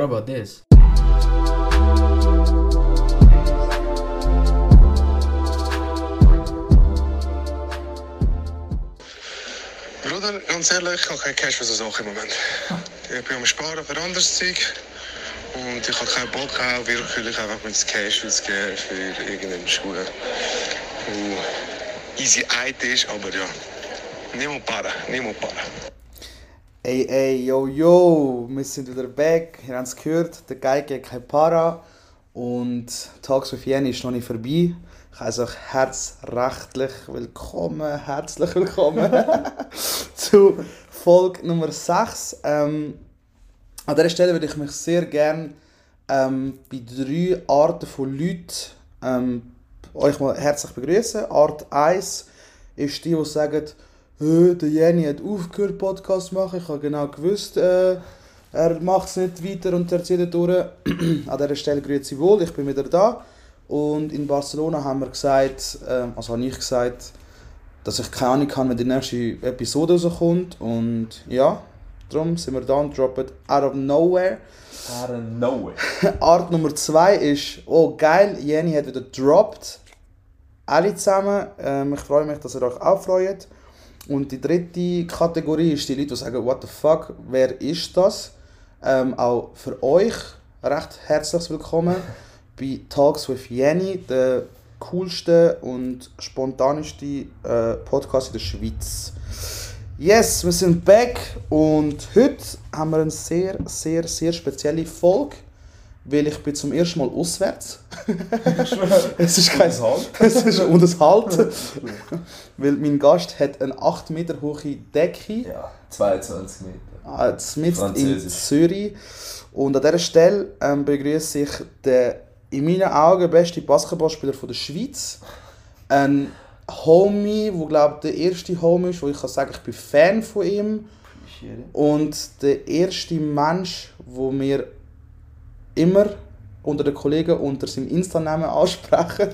What about this? Bruder, ganz ehrlich, ich habe keinen Cash für so Sachen im Moment. Ich bin am Sparen für anderes Zeug. Und ich habe keinen Bock, auch wirklich einfach mit Cash auszugeben für irgendeinen Schuh. Wo easy Eid ist, aber ja. Niemand para, niemand para. Ey, ey, yo, yo, wir sind wieder back. Ihr habt es gehört, der Geige hat kein Para. Und Talks with Jenny ist noch nicht vorbei. Ich heiße euch herzrechtlich willkommen, herzlich willkommen zu Folge Nummer 6. Ähm, an dieser Stelle würde ich mich sehr gerne ähm, bei drei Arten von Leuten ähm, euch mal herzlich begrüßen. Art 1 ist die, die sagen, «Hö, der Jenny hat aufgehört, Podcast zu machen. Ich habe genau gewusst, äh, er macht es nicht weiter und er zieht durch. An dieser Stelle grüezi wohl, ich bin wieder da. Und in Barcelona haben wir gesagt, äh, also habe ich gesagt, dass ich keine Ahnung habe, wenn die nächste Episode rauskommt. Und ja, darum sind wir da und droppen out of nowhere. Out of nowhere. Art Nummer 2 ist, oh geil, Jenny hat wieder gedroppt. Alle zusammen. Ähm, ich freue mich, dass ihr euch auch freut. Und die dritte Kategorie ist die Leute, die sagen, what the fuck, wer ist das? Ähm, auch für euch recht herzlich willkommen bei Talks with Jenny, der coolste und spontaneste äh, Podcast in der Schweiz. Yes, wir sind back und heute haben wir eine sehr, sehr, sehr spezielle Folge, weil ich bin zum ersten Mal auswärts. es ist kein Halt. es ist und es halt, weil mein Gast hat eine 8 Meter hohe Decke Ja, 22 Meter. Ah, in. Zürich. Und an dieser Stelle ähm, begrüße ich den in meinen Augen besten Basketballspieler von der Schweiz. Ein Homie, wo glaube der erste Homie ist, wo ich kann sagen, ich bin Fan von ihm. Und der erste Mensch, wo mir immer unter den Kollegen unter seinem Insta-Namen ansprechen.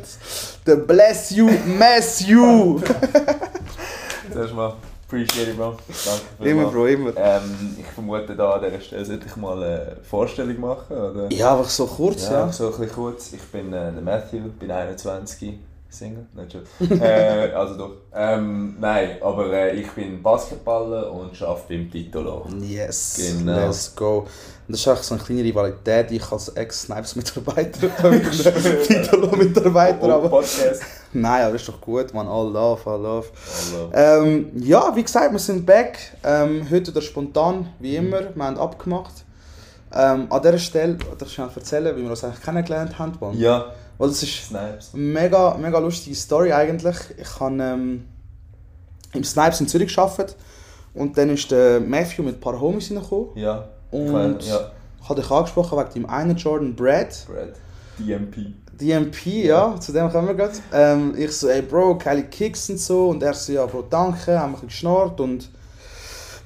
Der Bless You, Mess You. Zuerst mal, appreciate it, Bro. Danke immer. Bro, immer. Ähm, ich vermute, da an dieser Stelle sollte ich mal eine Vorstellung machen, oder? Ja, einfach so kurz, Ja, ja. so ein bisschen kurz. Ich bin äh, der Matthew, bin 21, Single, nicht schon. äh, also doch. Ähm, nein, aber äh, ich bin Basketballer und arbeite beim Titolo. Yes, Genau. let's go. Und das ist auch so eine kleine Rivalität, ich als Ex-Snipes-Mitarbeiter Titolo-Mitarbeiter, Und aber... Podcast. Nein, aber ist doch gut, man, all love, all love. Also, Ähm, ja, wie gesagt, wir sind back. Ähm, heute wieder spontan, wie immer. Wir haben abgemacht. Ähm, an dieser Stelle, darf ich schnell erzählen, wie wir uns eigentlich kennengelernt haben? Mann? ja, Weil das ist Snipes. eine mega, mega lustige Story eigentlich. Ich habe ähm, im Snipes in Zürich gearbeitet und dann ist der Matthew mit ein paar Homies reingekommen. Ja. Und ja, ich habe dich angesprochen wegen dem einen Jordan Brad. Brad. DMP. DMP, ja, zu dem kommen wir gerade. Ähm, ich so, ey Bro, geile Kicks und so. Und er so, ja Bro, danke, haben wir geschnarrt. Und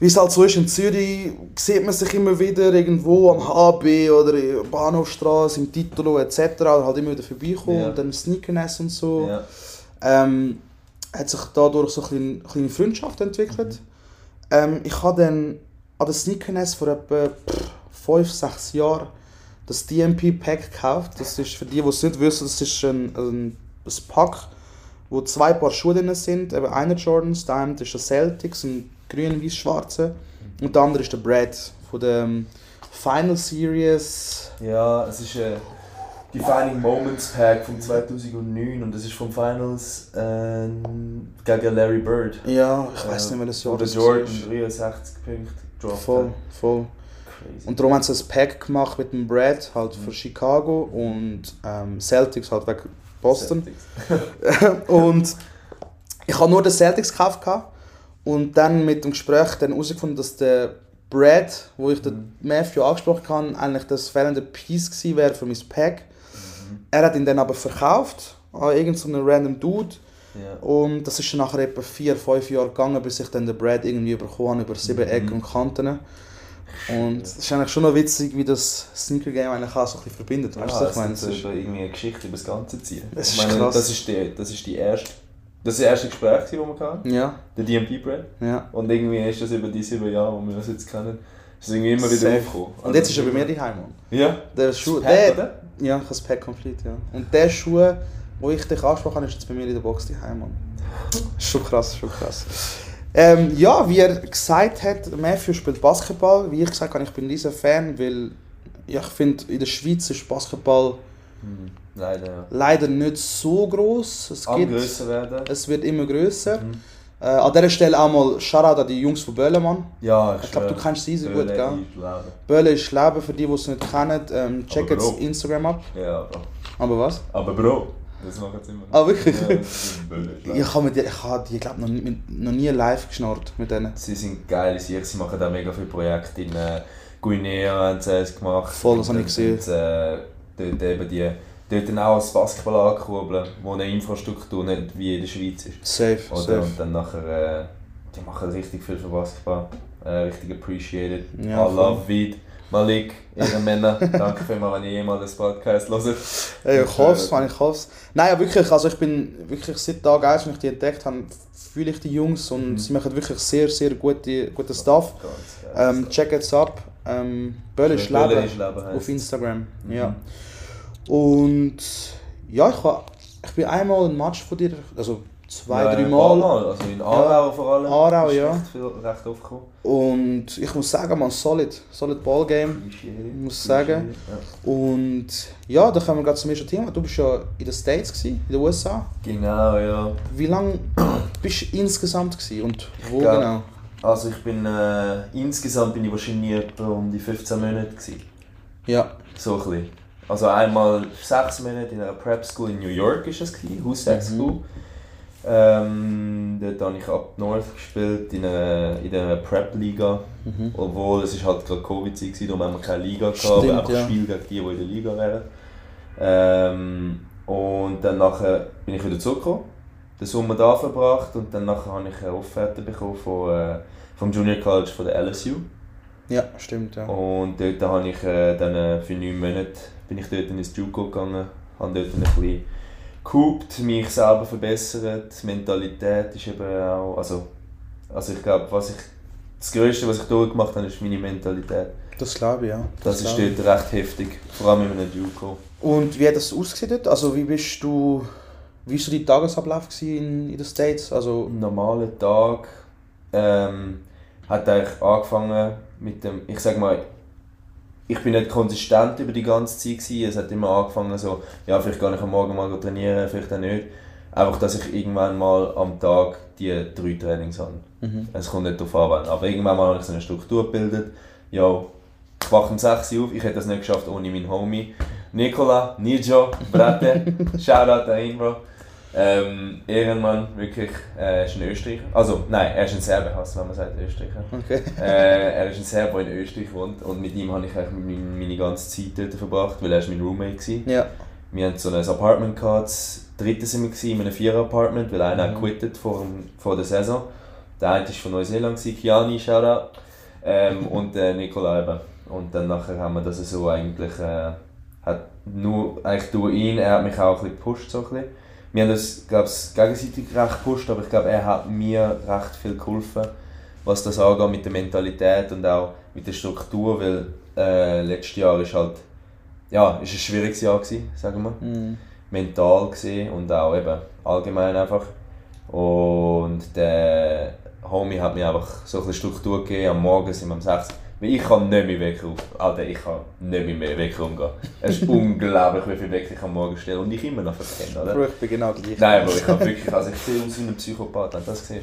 wie es halt so ist in Zürich, sieht man sich immer wieder irgendwo am HB oder in der Bahnhofstraße, im Titolo etc. Oder halt immer wieder vorbeikommen Ja. und dann Sneakerness und so. Ja. Ähm, hat sich dadurch so eine kleine, kleine Freundschaft entwickelt. Ähm, ich habe dann an der Sneakerness vor etwa 5, 6 Jahren das DMP-Pack gekauft. Das ist für die, die es nicht wissen, das ist ein, ein, ein Pack, wo zwei Paar Schuhe drin sind. Eben einer Jordans, der eine ist der Celtics, ein grün, weiß, schwarze. Und der andere ist der Brad von der ähm, Final Series. Ja, es ist ein Defining Moments Pack von 2009 und das ist vom Finals äh, gegen Larry Bird. Ja, ich weiß nicht, welches Jahr das Jordan ist. 63 Punkte Voll, voll. Crazy. Und darum haben sie ein Pack gemacht mit dem Brad halt für Chicago und ähm, Celtics halt wegen Boston. Und ich habe nur den Celtics gekauft gehabt und dann mit dem Gespräch dann herausgefunden, dass der Brad, wo ich den Matthew angesprochen habe, eigentlich das fehlende Piece gewesen wäre für mein Pack. Er hat ihn dann aber verkauft an irgendeinen random Dude Ja. und das ist dann nachher etwa 4, 5 Jahre gegangen, bis ich dann den Brad irgendwie bekommen habe über sieben Ecken und Kanten. Und es ist eigentlich schon noch witzig, wie das Sneaker Game eigentlich auch so ein bisschen verbindet. Weißt du, Ja, ich meine? Es ist irgendwie eine Geschichte über das Ganze ziehen. Es Ich ist meine, krass. Das ist, die, das ist die erste. Das ist das erste Gespräch, das wir hatten. Ja, Der DMP Brad. ja. Und irgendwie ist das über die sieben Jahre, wo wir uns jetzt kennen, ist irgendwie immer wieder Safe. aufgekommen. Und jetzt ist er bei mir daheim. Ja? Der Schuh, der, oder? ja, ich habe das Pack komplett, ja. Und der Schuh, wo ich dich ansprechen kann, ist jetzt bei mir in der Box daheim, Schon krass, schon krass. Ähm, ja, wie er gesagt hat, Matthew spielt Basketball. Wie ich gesagt habe, ich bin dieser Fan, weil ja, ich finde, in der Schweiz ist Basketball Hm, Leider, ja. leider nicht so groß. Es, Am grösser werden. es wird immer größer. Mhm. Äh, an dieser Stelle auch mal Shoutout an die Jungs von Böllemann. Ja, Ich glaube, du kennst sie sehr Böhle, gut, gell? ich glaube. Bölle ist Leben, für die, die es nicht kennen. Ähm, check Aber jetzt. Instagram ab. Ja, Bro. Aber was? Aber Bro, das machen sie immer. Ah, wirklich? Ja, Böhle, ich glaube. Ich habe die, ich habe die glaub, noch, nie- noch nie live geschnurrt mit denen. Sie sind geile Sicher, sie machen auch mega viele Projekte in äh, Guinea haben sie es gemacht. Voll, das habe ich Und, gesehen. äh, dort eben die, dort dann auch das Basketball ankurbeln, wo eine Infrastruktur nicht wie in der Schweiz ist. Safe, Oder? safe. Und dann nachher, äh, die machen richtig viel für Basketball. Äh, richtig appreciated. Ja, I love Weed. Malik, Ehrenmänner, danke vielmals, wenn ihr jemals das Podcast hört. Ey, ich hoffe es, Mann, ich hoffe es. Nein, wirklich, also ich bin wirklich seit Tag 1, als ich die entdeckt habe, fühle ich die Jungs und Mhm. sie machen wirklich sehr, sehr gute, guten Stuff. Geil. Ähm, check jetzt ab. Ähm, Böll ist Leben auf. Instagram. Mhm. Ja. Und ja, ich, ha, ich bin einmal ein Match von dir, also zwei, Ja, drei Mal. Mal. Also in Aarau vor allem. Aarau, ja. Recht, viel, recht aufgekommen. Und ich muss sagen, man, solid, solid Ballgame. Appreciated. muss sagen. Ja. Und ja, da kommen wir gerade zum ersten Thema. Du bist ja in den States, gewesen, in den USA. Genau, ja. Wie lange bist du insgesamt gewesen und wo glaub- genau? Also ich bin, äh, insgesamt bin ich wahrscheinlich etwa um die 15 Monate gewesen. Ja, So ein bisschen. Also einmal sechs Monate in einer Prep School in New York ist es gewesen, Tech Mhm. School. Ähm, dort habe ich Up North gespielt in einer, in der Prep Liga. Mhm. Obwohl es ist halt gerade Covid-Zeit war, darum haben wir keine Liga gehabt, Stimmt, aber einfach ja. Spiel gegen die, die in der Liga wären. Ähm, und dann nachher bin ich wieder zurückgekommen, den Sommer da verbracht und dann nachher habe ich eine Offerte bekommen von, äh, vom Junior College von der LSU. ja, stimmt, ja. Und dort habe ich äh, dann äh, für neun Monate bin ich dort in ins Juco gegangen, habe dort ein bisschen gehupt, mich selber verbessert, die Mentalität ist eben auch, also, also ich glaube, was ich, das Größte, was ich durchgemacht habe, ist meine Mentalität. Das glaube ich, ja. Das ist glaube dort recht heftig, vor allem in einem Juco. Und wie hat das ausgesehen dort? Also wie bist du, wie war so dein Tagesablauf in, in den States? Also, Am normalen Tag ähm, hat eigentlich angefangen mit dem, ich sag mal, ich bin nicht konsistent über die ganze Zeit gewesen. Es hat immer angefangen so, ja vielleicht gehe ich am Morgen mal trainieren, vielleicht auch nicht. Einfach, dass ich irgendwann mal am Tag die drei Trainings habe. mhm. Es kommt nicht darauf an, aber irgendwann mal habe ich so eine Struktur gebildet. Ja, ich wache um 6 Uhr auf, ich hätte das nicht geschafft ohne meinen Homie. Nicola, Nijo, Brate, Shoutout an ihn, Bro. Ähm, Ehrenmann, wirklich, äh, ist ein Österreicher. Also, nein, er ist ein Serbe, heißt wenn man sagt Österreicher. okay. äh, er ist ein Serbe, der in Österreich wohnt und mit ihm habe ich eigentlich meine, meine ganze Zeit dort verbracht, weil er ist mein Roommate war. Ja, Wir hatten so ein Apartment gehabt, das dritte sind wir gewesen, in einem Vierer-Apartment, weil einer Mhm. quittet vor, vor der Saison. Der eine war von Neuseeland, Kiani, Shoutout. Ähm, und äh, Nicola eben. Und dann nachher haben wir das so eigentlich, äh, hat nur eigentlich durch ihn, er hat mich auch ein bisschen gepusht, so ein bisschen. Wir haben das, glaube ich, gegenseitig recht gepusht, aber ich glaube, er hat mir recht viel geholfen, was das angeht mit der Mentalität und auch mit der Struktur, weil äh, letztes Jahr ist halt, ja, ist ein schwieriges Jahr gewesen, sagen wir mhm. mental gesehen und auch eben allgemein einfach. Und der Homie hat mir einfach so ein bisschen Struktur gegeben. Am Morgen sind wir um 6 weil ich kann nicht mehr wegrufen. Alter, ich kann nicht mehr, mehr wegrufen gehen. Es ist unglaublich, wie viel Wecker ich am Morgen stelle und ich immer noch verkenne, oder? Bro, ich bin genau gleich. Nein, aber ich habe wirklich, also ich sehe aus wie ein Psychopath, wenn du das siehst.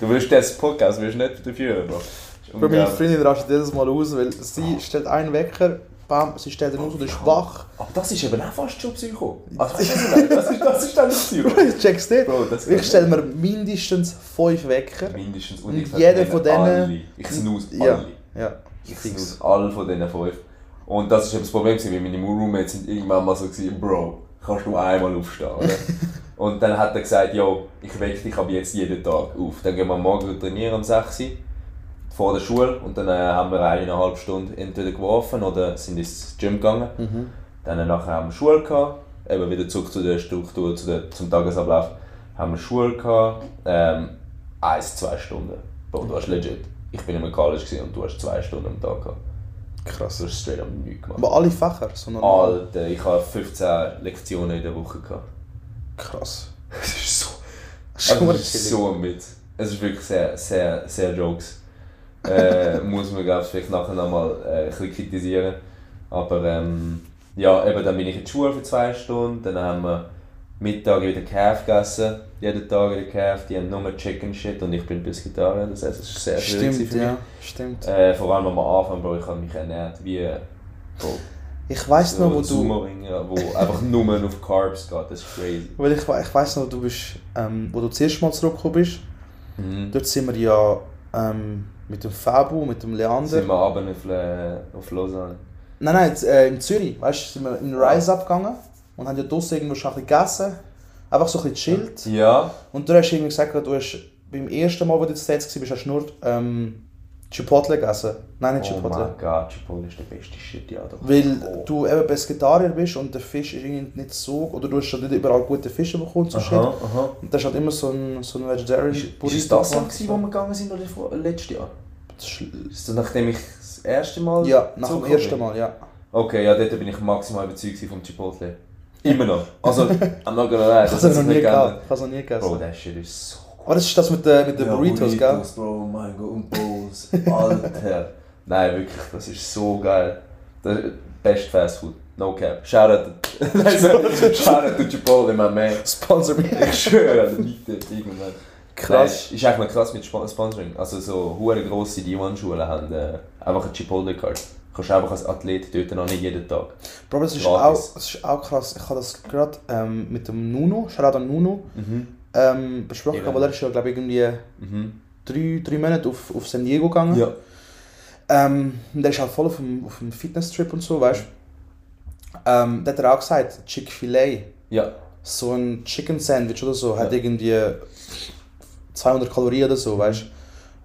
Du willst das Podcast, willst nicht dafür, Bro. Das ist Für meine unglaublich. Freundin rastet jedes Mal aus, weil sie stellt einen Wecker, bam, sie stellt ihn aus und ist wach. Aber das ist eben auch fast schon Psycho. Also, du, das ist, das ist dann ein Psycho. Ich check's nicht. Bro, Ich stelle mir mindestens fünf Wecker. Mindestens. Und ich jeder von denen- Alle. Ich snooze alle. Ja, Ich fix. alle von diesen fünf. Und das war eben das Problem, weil meine Roommates sind irgendwann mal so gewesen, Bro, kannst du einmal aufstehen, oder? Und dann hat er gesagt, yo, ich wecke dich ab jetzt jeden Tag auf. Dann gehen wir Morgen trainieren um 6 Uhr vor der Schule und dann äh, haben wir eineinhalb Stunden entweder geworfen oder sind ins Gym gegangen. Mhm. Dann nachher haben wir Schule gehabt, eben wieder zurück zu der Struktur, zu der, zum Tagesablauf. Haben wir Schule gehabt, ähm, eins, zwei Stunden. Bro, du hast legit ich bin im College und du hast zwei Stunden am Tag gehabt. Krass. Du hast straight up nichts gemacht. Aber alle Fächer, so. Alter, ich habe 15 Lektionen in der Woche gehabt. Krass. Es ist so. Also, es ist so Witz. Es ist wirklich sehr, sehr, sehr Jokes. äh, muss man, glaube ich, vielleicht nachher nochmal äh, ein bisschen kritisieren. Aber ähm, ja, eben, dann bin ich in die Schule für zwei Stunden, dann haben wir Mittag wieder KF gegessen, jeden Tag wieder KF, die haben nur Chicken Shit und ich bin Pescatarier, das heißt, es ist sehr schwierig Stimmt, für mich. ja. Stimmt. Äh, vor allem am Anfang, Bro, ich habe mich ernährt wie Bro, Ich weiss noch, wo du. Wo einfach nur auf Carbs geht, das ist crazy. Weil ich, ich weiss noch, du bist, ähm, wo du das erste Mal zurückgekommen bist, Mhm. dort sind wir ja ähm, mit dem Fabu, mit dem Leander. Sind wir runter auf, äh, auf Lausanne. Nein, nein, jetzt, äh, in Zürich, weißt du, sind wir in den Rise abgegangen und haben ja draussen irgendwo schon ein bisschen gegessen. Einfach so ein bisschen chillt. Ja, Und du hast irgendwie gesagt, du hast beim ersten Mal, wo du den States warst, hast du nur ähm, Chipotle gegessen. Nein, nicht oh Chipotle. mein Gott, Chipotle ist der beste Shit, ja doch. Weil oh. du eben Pesketarier bist und der Fisch ist irgendwie nicht so, oder du hast schon nicht überall gute Fische bekommen, so shit. Aha, aha. Und das ist halt immer so ein, so ein Vegetarian Ist, ist es das gewesen, wo wir gegangen sind oder vor, letztes Jahr? Das ist- Ist das nachdem ich das erste Mal Ja, nach dem ersten? Mal, ja. Okay, ja, dort bin ich maximal überzeugt vom Chipotle. Immer noch. Also, I'm not gonna lie, Ich das hat es noch nie gehabt. Ich habe noch nie gegessen. Bro, der Shit ist so Aber das ist das mit den mit Ja, Burritos, gell? Bro, mein Gott, und Bowls. Alter. Nein, wirklich, das ist so geil. Das best Fast Food. No cap. Shoutout to, Shoutout to Chipotle, my man. Sponsor mich. Ich schwöre, dort irgendwann. Krass. Nein, ist eigentlich noch krass mit Sp- Sponsoring. Also so hure grosse D1-Schulen haben äh, einfach eine Chipotle-Card. Du kannst einfach als Athlet dort noch nicht jeden Tag. Bro, das ist, auch, das ist auch krass. Ich habe das gerade ähm, mit dem Nuno, Shoutout an Nuno, Mhm. ähm, besprochen, Eben. aber der ist ja, glaube ich, irgendwie Mhm. drei, drei Monate auf, auf San Diego gegangen. Ja. Ähm, der ist halt voll auf dem, auf dem Fitness-Trip und so, weißt du. Ähm, der hat er auch gesagt, Chick-fil-A, Ja. so ein Chicken Sandwich oder so, hat Ja. irgendwie 200 Kalorien oder so, weißt du.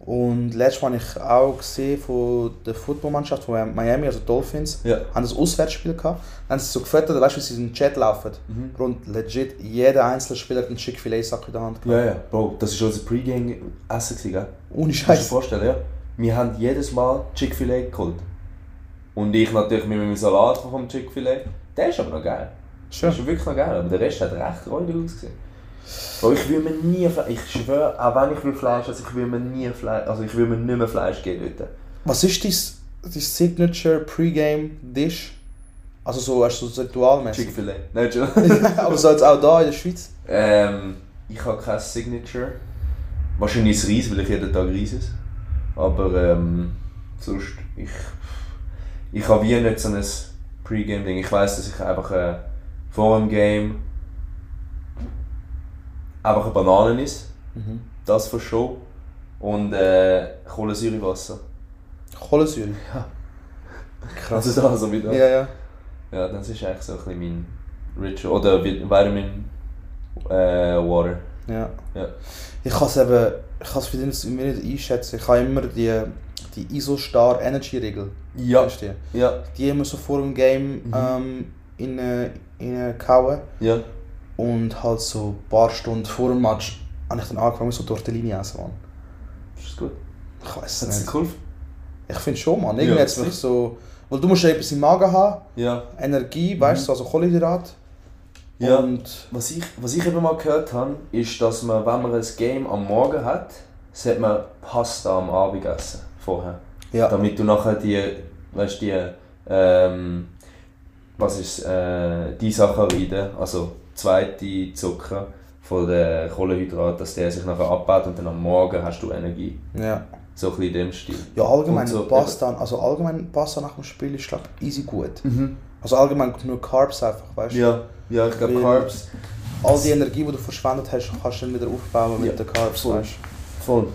Und letztes Mal ich auch gesehen von der Footballmannschaft von Miami, also Dolphins, Ja. haben das Auswärtsspiel gehabt. Dann haben sie so gefüttert, weißt du, wie sie im Chat laufen. Mhm. Und legit, jeder einzelne Spieler hat einen Chick-fil-A-Sack in der Hand gehabt. Ja, ja. Bro, das war unser Pre-Game-Essen, gell? Ohne Kannst du dir vorstellen, ja? Wir haben jedes Mal Chick-fil-A geholt. Und ich natürlich mit meinem Salat vom Chick-fil-A. Der ist aber noch geil. Schön. Das ist wirklich noch geil, aber der Rest hat recht räudig ausgesehen. Bro, ich will mir nie Fleisch, ich schwöre, auch wenn ich will Fleisch esse, ich will mir nie Fleisch, also ich will mir nicht mehr Fleisch geben dort. Was ist dein, dein Signature Pre-Game-Dish? Also so, hast du so ritualmäßig? Chick-fil-A. Nein, schon. Aber so jetzt auch da in der Schweiz? ähm, ich habe kein Signature. Wahrscheinlich das Reis, weil ich jeden Tag Reis esse. Aber ähm, sonst, ich, ich habe wie nicht so ein Pre-Game-Ding. Ich weiß, dass ich einfach äh, vor dem Game einfach eine Banane esse. Mhm. Das für Show. Und äh, Kohlensäurewasser. Kohlensäure? Ja. Krass. Also da so wieder. Ja, ja. Ja, das ist eigentlich so ein bisschen mein Ritual. Oder Vi- Vitamin äh, Water. ja. Ja. Ich kann es eben, ich kann es für mich nicht einschätzen. Ich habe immer die, die Isostar Energy Regel. Ja. Kennst du die? Ja. Die immer so vor dem Game Mhm. ähm, in, äh, in kauen. Ja. Und halt so ein paar Stunden vor dem Match habe ich dann angefangen so Tortellini essen, Mann. Ist das gut? Ich weiß es nicht. geholfen? Ich finde schon, Mann. Irgendwie Ja, hat's mich so... Weil du musst ja etwas im Magen haben, Ja. Energie, weißt du, also Kohlenhydrat. Mhm. Ja. Und Was ich, was ich eben mal gehört habe, ist, dass man, wenn man ein Game am Morgen hat, sollte man Pasta am Abend essen. Vorher. ja, Damit du nachher die, weißt die, ähm, was ist äh, die Saccharide, also zweite Zucker von den Kohlenhydraten, dass der sich nachher abbaut und dann am Morgen hast du Energie. ja. So ein bisschen in dem Stil. Ja, allgemein so, Pasta, also allgemein Pasta nach dem Spiel ist glaub ich easy gut. Mhm. Also allgemein nur Carbs einfach, weißt du? Ja, ja, ich glaube Carbs. All die Energie, die du verschwendet hast, kannst du dann wieder aufbauen mit Ja, den Carbs, voll. weißt Voll.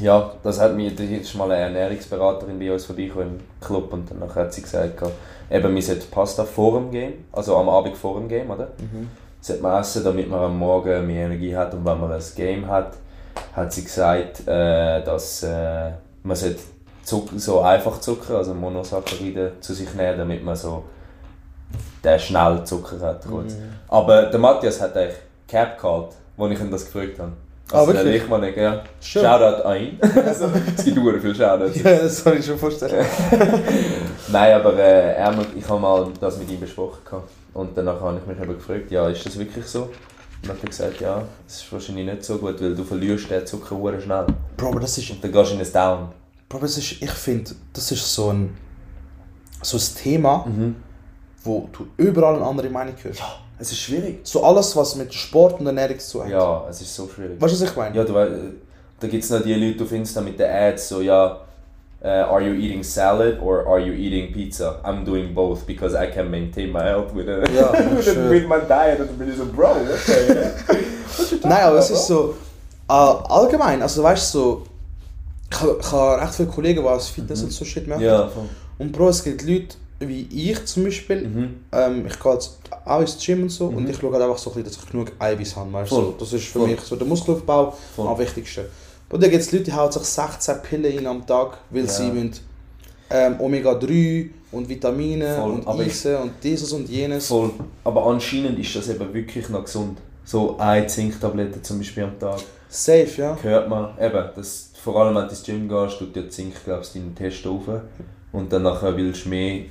Ja, das hat mir, da ist mal eine Ernährungsberaterin bei uns vorbeigekommen im Club und dann hat sie gesagt, eben, wir sollten Pasta vor dem Game, also am Abend vor dem Game, oder? Mhm. Sollte man essen, damit man am Morgen mehr Energie hat und wenn man ein Game hat, hat sie gesagt, äh, dass äh, man sollte Zucker, so einfach Zucker, also Monosaccharide zu sich nehmen, damit man so den schnell Zucker hat. Kurz. Mhm. Aber der Matthias hat eigentlich Cap gehabt, als ich ihn das gefragt habe. Ah, Also wirklich? Lichtmann, ja. Schon. Shoutout an ihn. also, es gibt sehr viele Shoutouts. Ja, das kann ich schon vorstellen. Nein, aber äh, er, ich habe mal das mit ihm besprochen. gehabt. Und danach habe ich mich eben gefragt, ja, ist das wirklich so? Und dann hat er gesagt, ja, das ist wahrscheinlich nicht so gut, weil du verlierst den Zucker sehr schnell. Bro, aber das ist, Und dann gehst du in ein Down. Bro, das ist ich finde, das ist so ein, so ein Thema, wo du überall eine andere Meinung hörst. Es ist schwierig. So alles, was mit Sport und Ernährung zu tun hat. Ja, es ist so schwierig. Weißt du, was ich meine? Ja, du weißt, da gibt es noch die Leute auf Insta mit den Ads, so ja, uh, are you eating salad or are you eating pizza? I'm doing both because I can maintain my health with, a, Ja, with, a, with my diet. Und bin ich so, Bro, okay. Nein, aber es ist so, äh, allgemein, also weißt du, so, ich habe ich habe recht viele Kollegen, die aus Fitness und so Shit machen. ja, voll. Und Bro, es gibt Leute, wie ich zum Beispiel, Mhm. ähm, ich gehe jetzt auch ins Gym und so und ich schaue halt einfach so, ein bisschen, dass ich genug Eiweiß habe. Weißt? du? So, das ist für Voll. mich so der Muskelaufbau Voll. am wichtigsten. Und dann gibt es Leute, die hauen sich 16 Pillen rein am Tag, weil Ja. sie müssen, ähm, Omega-3 und Vitamine Voll, und aber Eisen und dieses und jenes. Voll. Aber anscheinend ist das eben wirklich noch gesund. So eine Zinktablette zum Beispiel am Tag. Safe, ja. Hört man, eben, das, vor allem wenn du ins Gym gehst, tut dir Zink, glaubst deinen Test auf. Und dann nachher willst du mehr.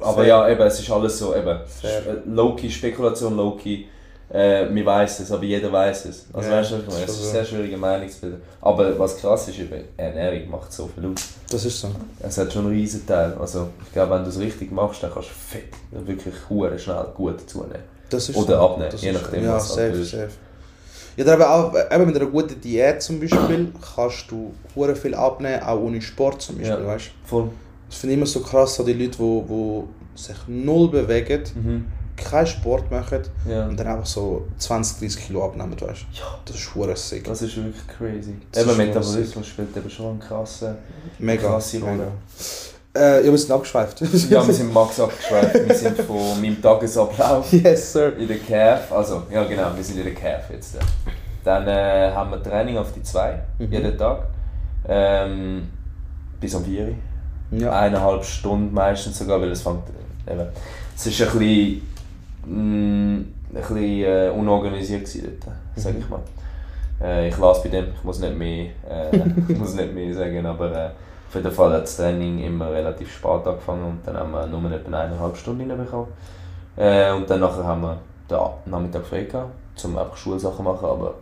Aber Fair. ja, eben, es ist alles so, eben. Äh, Low-key, Spekulation, Low-key. Äh, wir weiß es, aber jeder weiß es. Also Ja, weißt du, was ich meine? Es ist so. sehr schwierige Meinungsbilder. Aber was krass ist, eben, Ernährung macht so viel aus. Das ist so. Es hat schon einen riesen Teil. Also ich glaube, wenn du es richtig machst, dann kannst du fett, wirklich hure schnell gut zunehmen. Das ist Oder so. abnehmen, Das je nachdem. Ja, was du safe, willst. safe. Ja, dann eben auch eben mit einer guten Diät zum Beispiel kannst du hure viel abnehmen, auch ohne Sport zum Beispiel, Ja. weißt Voll. Das finde ich immer so krass, so die Leute, die wo, wo sich null bewegen, Mhm. keinen Sport machen Ja. und dann einfach so 20, 30 Kilo abnehmen, weißt Ja. Das ist hure sick. Das ist wirklich crazy. Das eben Metabolismus spielt eben schon eine krasse, Mega. krasse Rolle. mega. Äh, ja, wir sind abgeschweift. Ja, wir sind Max abgeschweift. Wir sind von meinem Tagesablauf yes, sir. in der CAF. Also, ja genau, wir sind in der CAF jetzt. Dann äh, haben wir Training auf die 2, Mhm. jeden Tag. Ähm, bis um 4 Uhr. Ja. eineinhalb Stunden meistens sogar, weil es fängt eben, es ist ein bisschen, mm, ein bisschen äh, unorganisiert gewesen dort, sag ich mal. Äh, ich lasse bei dem, ich muss nicht mehr, äh, ich muss nicht mehr sagen, aber äh, auf jeden Fall hat das Training immer relativ spät angefangen und dann haben wir nur etwa eineinhalb Stunden reinbekommen. Äh, und dann nachher haben wir den Nachmittag frei gehabt, um einfach Schulsachen zu machen, aber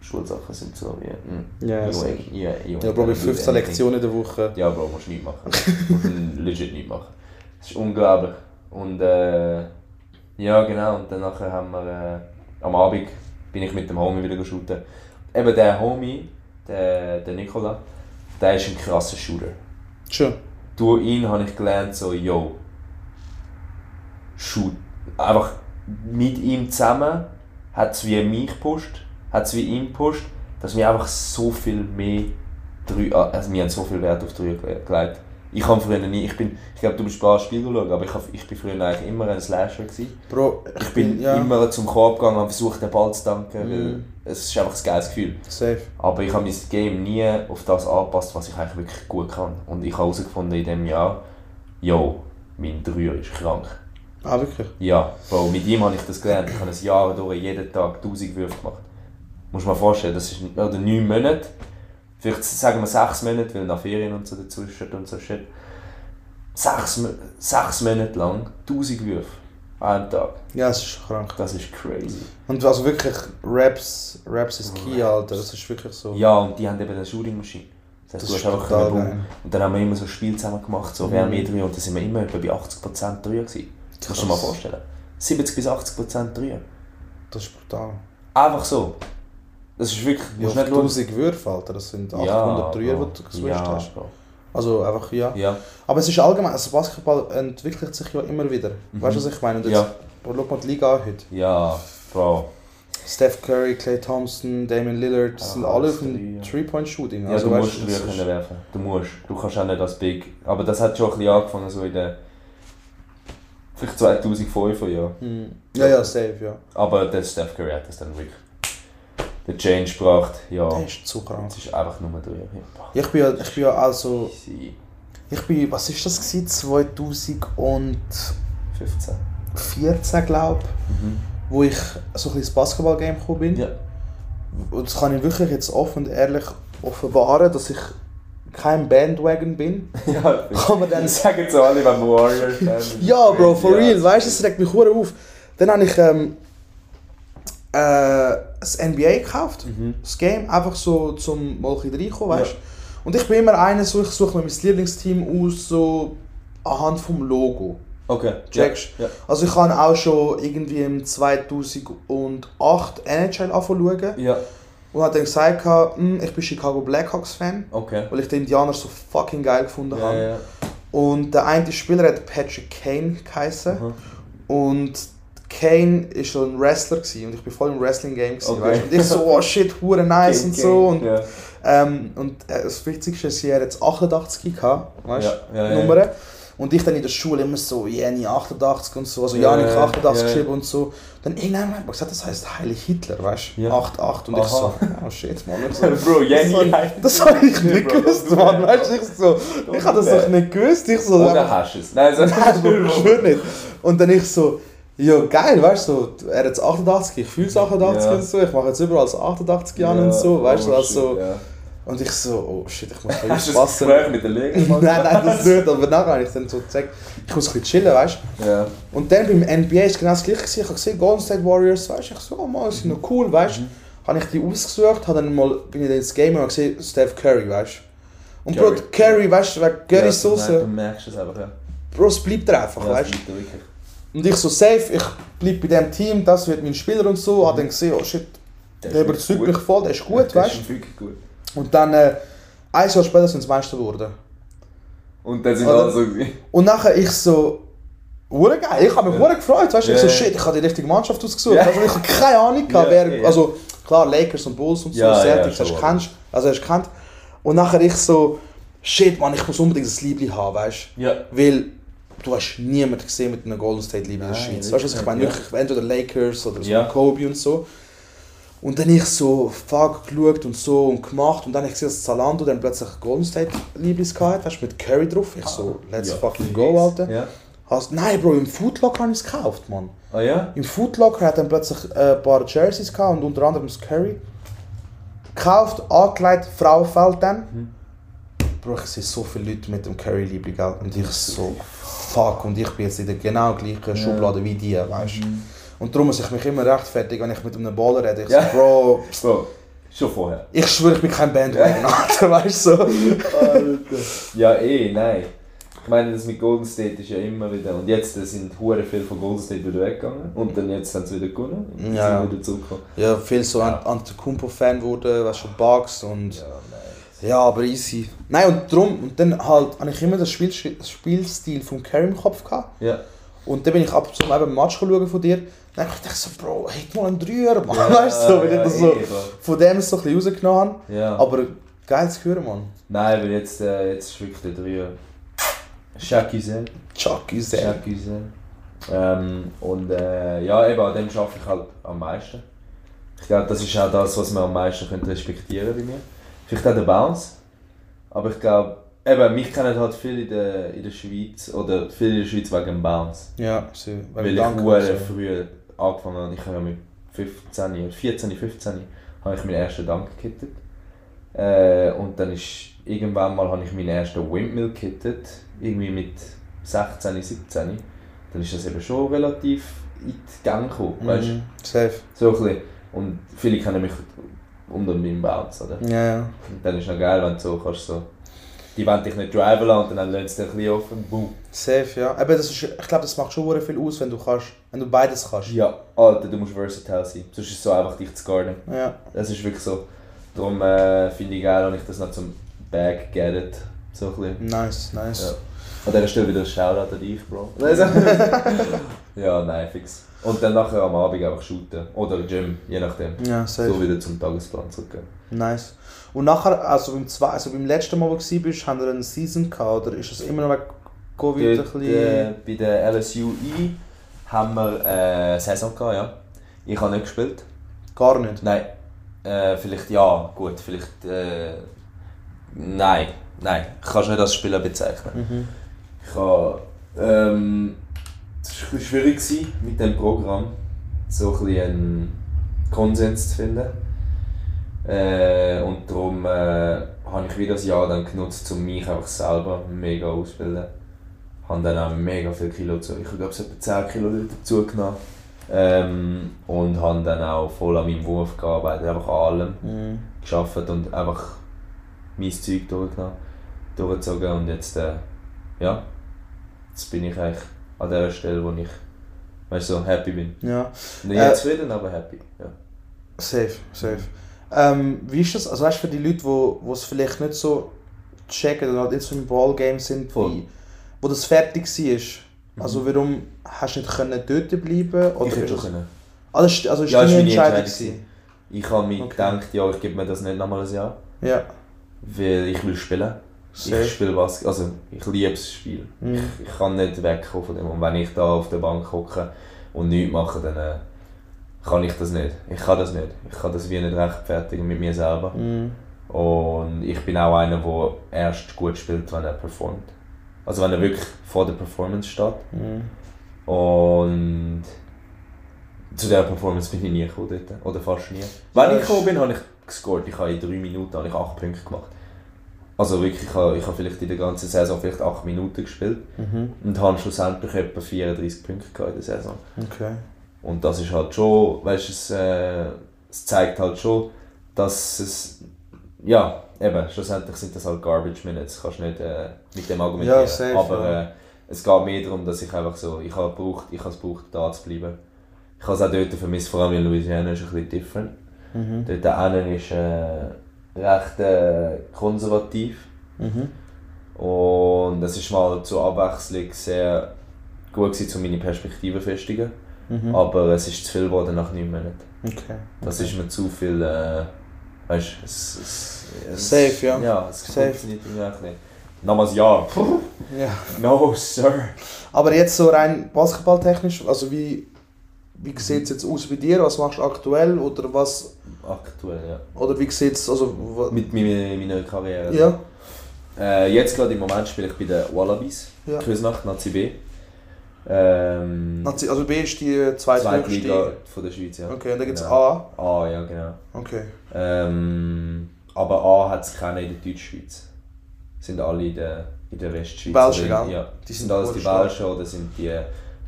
Schulsachen sind so wie, mm, Ja, you sicher. ain't- yeah, you Ja, ain't Bro, do 15 anything. Lektionen in der Woche. Ja, Bro, musst du nichts machen. musst du legit nichts machen. Das ist unglaublich. Und äh, ja, genau. Und dann nachher haben wir äh, am Abend bin ich mit dem Homie wieder shooten. Eben der Homie, der, der Nikola, der ist ein krasser Shooter. Schon. Durch ihn habe ich gelernt, so, yo, shoot. Einfach mit ihm zusammen hat es wie mich gepusht, hat es wie ihn gepusht, dass wir einfach so viel mehr also wir haben so viel Wert auf drei gelegt. Ich habe früher nie, ich bin, ich glaube du bist ein Spiel schauen, aber ich, hab, ich bin früher eigentlich immer ein Slasher gewesen. Bro, Ich bin immer zum Korb gegangen und versucht den Ball zu danken, weil Mhm. es ist einfach ein geiles Gefühl. Safe. Aber ich habe mein Game nie auf das angepasst, was ich eigentlich wirklich gut kann. Und ich habe herausgefunden in diesem Jahr, yo, mein Dreier ist krank. Ah, wirklich? Ja, Bro, mit ihm habe ich das gelernt. Ich habe ein Jahr durch jeden Tag 1000 Würfe gemacht. Muss man vorstellen, das ist oder neun Monate. Vielleicht sagen wir sechs Monate, weil nach Ferien und so dazwischen und so shit. Sechs, sechs Monate lang 1000 Würfe an einem Tag. Ja, es ist krank. Das ist crazy. Und also wirklich, Raps, Raps ist key. Alter. Das ist wirklich so. Ja, und die haben eben eine Shooting Machine. Das heißt, Das du hast einfach können. Und dann haben wir immer so ein Spiel zusammen gemacht, so Mhm. mehr Dreier. Und dann sind wir immer etwa bei 80% Dreier gewesen. Das kannst du dir mal vorstellen. 70 bis 80% Dreier. Das ist brutal. Einfach so. Das ist wirklich, Ja, musst nicht schauen. 1000 Würfe, Alter. Das sind 800 Dreier, die du geswitcht ja, hast. Bro. Also einfach, ja. Ja, Aber es ist allgemein, also Basketball entwickelt sich ja immer wieder. Weißt du, was ich meine? Und jetzt, Ja. Bro, schau mal die Liga an heute. ja, Bro. Steph Curry, Clay Thompson, Damian Lillard, das sind Ah, alle das auf dem. Three-Point-Shooting. Ja, Also, du weißt musst das Dreier können werfen. Du musst. Du kannst auch nicht als Big. Aber das hat schon ein bisschen angefangen, so in den. Vielleicht 2005 ja. Hm. Ja, ja, safe, ja. Aber der Steph Curry hat das dann wirklich. Den Change gebracht. Ja. Der ist zu krank. Es ist einfach nur. Ja, ich bin ja, ich bin ja also, ich bin, was ist das gewesen? 2014, 15. glaube ich, Mhm. wo ich so ein bisschen ins Basketball-Game gekommen bin. Ja. und das kann ich wirklich jetzt offen und ehrlich offenbaren, dass ich kein Bandwagon bin. Ja, Kann man dann sagen so alle, wenn sind. Ja, Bro, for Ja, real, weißt du, das regt mich hure auf. Dann habe ich ähm, äh, das NBA gekauft, Mhm. das Game, einfach so zum mal reinkommen, weißt du. Und ich bin immer einer, so, ich suche mir mein Lieblingsteam aus, so anhand vom Logo. Okay. Checkst? Ja. Also ich habe auch schon irgendwie im 2008 NHL schauen Ja, und habe dann gesagt, hm, ich bin Chicago Blackhawks Fan, okay. weil ich die Indianer so fucking geil gefunden Ja, habe. ja. Und der eine Spieler hat Patrick Kane geheißen. Mhm. Und Kane war so ein Wrestler gewesen, und ich bin voll im Wrestling-Game. gewesen, Okay. weißt du? Und ich so, oh shit, hure nice King, und so. Und. Ja. ähm, und äh, das Witzigste ist, er hat jetzt 88 gehabt, weißt du, Ja, ja. Nummern. Und ich dann in der Schule immer so, Jenny 88 und so, also Ja, Janik ja, 88 ja, ja. geschrieben und so. Dann irgendwann hat man gesagt, das heißt Heilig Hitler, weißt du? Ja. 88. Und ich Aha. so, oh shit, man. Ich so, Bro, Jenny das, das habe ich nicht gewusst, das- Mann. Weißt du, ich so, ich habe das doch nicht gewusst. Ich so, Oder hast du es? Nein, Nein, ich schwör nicht. Und dann ich so, ja geil, weißt du, er hat jetzt 88, ich fühle 88 Ja. und so, ich mache jetzt überall so 88 Jahre und so, weißt du, oh, also, ja. und ich so, oh shit, ich muss Hast du das aufpassen. Gespräch mit der Liga nein, nein, das nicht, aber nachher habe ich dann so gesagt, ich muss ein bisschen chillen, weißt du. Ja. Und dann beim NBA ist genau das gleiche ich habe gesehen, Golden State Warriors, weißt du, ich so, oh man, sind noch cool, weißt du. Habe ich die ausgesucht, habe dann mal, bin ich dann ins Game und habe gesehen, Steph Curry, weißt du. Und Curry. Bro, Curry, weißt du, wegen Curry ja, Soße, Du merkst es einfach, ja. Bro, es bleibt er einfach, Ja, weißt du. Und ich so safe, ich bleib bei dem Team, das wird mein Spieler und so. Hab dann gesehen, oh shit, der, ist überzeugt mich voll, der ist gut, Der weißt du. Und dann, äh, ein Jahr später sind sie Meister geworden. Und dann sind Oder- alle so... Und nachher ich so, hure geil, ich habe mich hure gefreut, weißt du. Ich so, Ja. shit, ich habe die richtige Mannschaft ausgesucht. Ja. Also, ich habe keine Ahnung gehabt, Ja, wer, ja. also klar, Lakers und Bulls und so, Ja, ja, Celtics, schon, hast du kennst, also hast du kennt. Und nachher ich so, shit, man, ich muss unbedingt ein Liebling haben, weißt du. Ja. Weil du hast niemanden gesehen mit einem Golden State Liebe in der Schweiz. Weißt du, was ich meine? ja. Wirklich, entweder Lakers oder so Ja. Kobe und so. Und dann ich so fuck geschaut und so und gemacht und dann ich gesehen, dass Zalando dann plötzlich Golden State Lieblis gehabt, weißt du, mit Curry drauf. Ich so, let's Ja, fucking go, Alter. Ja. Hast, nein, Bro, im Foodlocker habe ich es gekauft, Mann. Ah ja? Im Foodlocker hat dann plötzlich äh, ein paar Jerseys gehabt und unter anderem das Curry. Gekauft, angelegt, Frauenfeld dann. Bro, ich sehe so viele Leute mit dem Curry-Liebling, gell? Und ich so, fuck, und ich bin jetzt in der genau gleichen Schublade wie die, weißt du? Und darum muss ich mich immer rechtfertigen, wenn ich mit einem Baller rede. Ich Ja. so, Bro, So, schon vorher. ich schwöre, ich bin kein Bandwagon, Alter, weißt du? So. Ja, eh, nein. Ich meine, das mit Golden State ist ja immer wieder. Und jetzt sind hure viel von Golden State wieder weggegangen. Und dann jetzt haben sie wieder gewonnen. Und Ja. sind wieder zurückgekommen. Ja, viel so Ja. an Antetokounmpo-Fan wurde, weißt du, Bugs und... Ja. Ja, aber easy. Nein, und darum, und dann halt, habe ich immer das, Spiel, Spielstil von Curry im Kopf gehabt. Ja. Und dann bin ich ab und zu mal eben ein Match schauen von dir. Dann dachte ich so, Bro, hätte mal einen Dreier, Mann. weißt du, so, ich ja, das so eh, von dem so ein bisschen rausgenommen habe. Ja. Aber geil zu hören, Mann. Nein, weil jetzt, äh, jetzt ist wirklich der Dreier. Chucky sehr. Jacques ähm, Und äh, ja, eben an dem arbeite ich halt am meisten. Ich glaube, das ist auch das, was man am meisten könnte respektieren bei mir. Vielleicht auch der Bounce. Aber ich glaube, eben, mich kennen halt viele in der, in der Schweiz, oder viele in der Schweiz wegen dem Bounce. Ja, so. Weil ich so. früh angefangen habe. Ich habe ja mit 15, oder 14, 15 habe ich meinen ersten Dank gekittet. Äh, und dann ist irgendwann mal habe ich meinen ersten Windmill gekittet. Irgendwie mit 16, 17. Dann ist das eben schon relativ in die Gang gekommen. Weißt? Mhm. Safe. So ein bisschen. Und viele kennen mich unter meinem Bounce. Oder? Ja, ja. Und dann ist es noch geil, wenn du so kannst so. Die wollen dich nicht driven lassen und dann lassen sie dich ein bisschen offen. Boom. Safe, ja. Aber das ist, ich glaube, das macht schon viel aus, wenn du kannst, wenn du beides kannst. Ja, Alter, du musst versatile sein. Sonst ist es so einfach, dich zu guarden. Ja. Das ist wirklich so. Darum äh, finde ich geil, wenn ich das noch zum Bag gettet. So ein bisschen. Nice, nice. Ja. An dieser Stelle wieder ein Shoutout an dich, Bro. ja, nein, fix. Und dann nachher am Abend einfach shooten. Oder Gym, je nachdem. Ja, safe. So wieder zum Tagesplan zurückgehen. Nice. Und nachher, also beim, zwei, also beim letzten Mal, wo du warst, haben wir eine Season gehabt, oder ist das immer noch wegen Covid ein Dort, bisschen... äh, bei der LSUI haben wir äh, Saison gehabt, ja. Ich habe nicht gespielt. Gar nicht? Nein. Äh, vielleicht ja, gut, vielleicht. Äh, nein, nein. Ich kann es nicht als Spieler bezeichnen. Mhm. Ich habe. Ähm, es war schwierig gewesen, mit dem Programm so ein einen Konsens zu finden. Äh, und darum äh, habe ich wieder das Jahr dann genutzt, um mich einfach selber mega auszubilden. Habe dann auch mega viel Kilo zu. Ich glaube, es etwa 10 Kilo dazu genommen. Ähm, und habe dann auch voll an meinem Wurf gearbeitet, einfach an allem Mhm. geschafft und einfach mein Zeug durchgenommen, durchgezogen und jetzt, äh, ja, jetzt bin ich eigentlich an der Stelle, wo ich, weißt so happy bin. Ja, Nicht Äh, zufrieden, aber happy. Ja. safe, safe. Ähm, wie ist das, also weißt du, für die Leute, wo wo es vielleicht nicht so checken oder halt nicht so im Ballgame sind, Voll. wie, wo das fertig war, also warum hast du nicht können dort bleiben oder ich hätte schon können. Ah, das also ist Ja, deine Entscheidung Entscheidung? Ich habe mir Okay. gedacht, ja, ich gebe mir das nicht nochmal ein Jahr, Ja, weil ich will spielen. Safe. Ich spiele was, also ich liebe das Spiel. Mhm. Ich, ich kann nicht wegkommen von dem. Und wenn ich da auf der Bank hocke und nichts mache, dann äh, kann ich das nicht. Ich kann das nicht. Ich kann das wie nicht rechtfertigen mit mir selber. Mhm. Und ich bin auch einer, der erst gut spielt, wenn er performt. Also wenn er wirklich vor der Performance steht. Mhm. Und zu dieser Performance bin ich nie gekommen dort. Oder fast nie. Wenn ich gekommen bin, habe ich gescored. Ich habe in drei Minuten habe ich acht Punkte gemacht. Also wirklich, ich habe, ich habe vielleicht in der ganzen Saison vielleicht acht Minuten gespielt. Mhm. Und habe schlussendlich etwa 34 Punkte gehabt in der Saison. Okay. Und das ist halt schon, weißt du, es, äh, es zeigt halt schon, dass es, ja, eben, schlussendlich sind das halt Garbage Minutes, kannst du nicht äh, mit dem argumentieren. Ja, safe, Aber ja. äh, es geht mehr darum, dass ich einfach so, ich habe gebraucht, ich habe es gebraucht, da zu bleiben. Ich habe es auch dort vermisst, vor allem in Louisiana ist es ein bisschen different. Mhm. Dort hinten ist äh, recht äh, konservativ. Mhm. Und es ist mal zur Abwechslung sehr gut gewesen, um meine Perspektive zu festigen. Mhm. Aber es ist zu viel geworden nach neun Monaten. Okay. Das ist mir zu viel, äh, weißt du, es, es, es, Safe, ja. Ja, es Safe. funktioniert irgendwie nicht. Nochmals ja. Ja. No, Sir. Aber jetzt so rein basketballtechnisch, also wie, wie sieht es jetzt aus bei dir? Was machst du aktuell? Oder was, Aktuell, ja. oder wie sieht es, also, Mit meiner, meiner Karriere. ja, Äh, jetzt gerade im Moment spiele ich bei den Wallabies, Ja. Küsnacht, Nazi B. Ähm, Nazi- also B ist die zweite zweite höchste. Liga von der Schweiz, ja. Okay, und dann gibt es Genau. A. A, ja genau. Okay. Ähm, aber A hat es keine in der Deutschschweiz. Sind alle in der, in der Westschweiz. Gell? Ja, Die sind sind alles die. Welschen oder sind die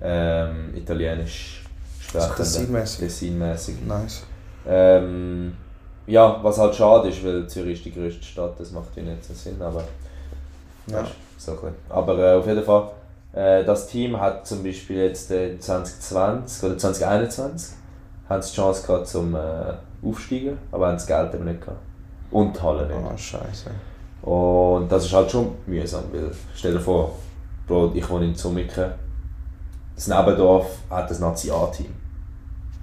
ähm, italienisch sprechenden. Tessin-mässig. Tessin-mässig. Nice. Ähm, ja, was halt schade ist, weil Zürich ist die grösste Stadt, das macht ja nicht so Sinn, aber Ja. Weißt so ein bisschen. Aber äh, auf jeden Fall, äh, das Team hat zum Beispiel jetzt äh, 2020 oder 2021 haben die Chance gehabt zum äh, Aufsteigen, aber haben das Geld eben nicht gehabt. Und die Halle nicht. Ah, scheiße. Und das ist halt schon mühsam, weil stell dir vor, Bro, ich wohne in Zummiken, das Nebendorf hat das Nazi-A-Team.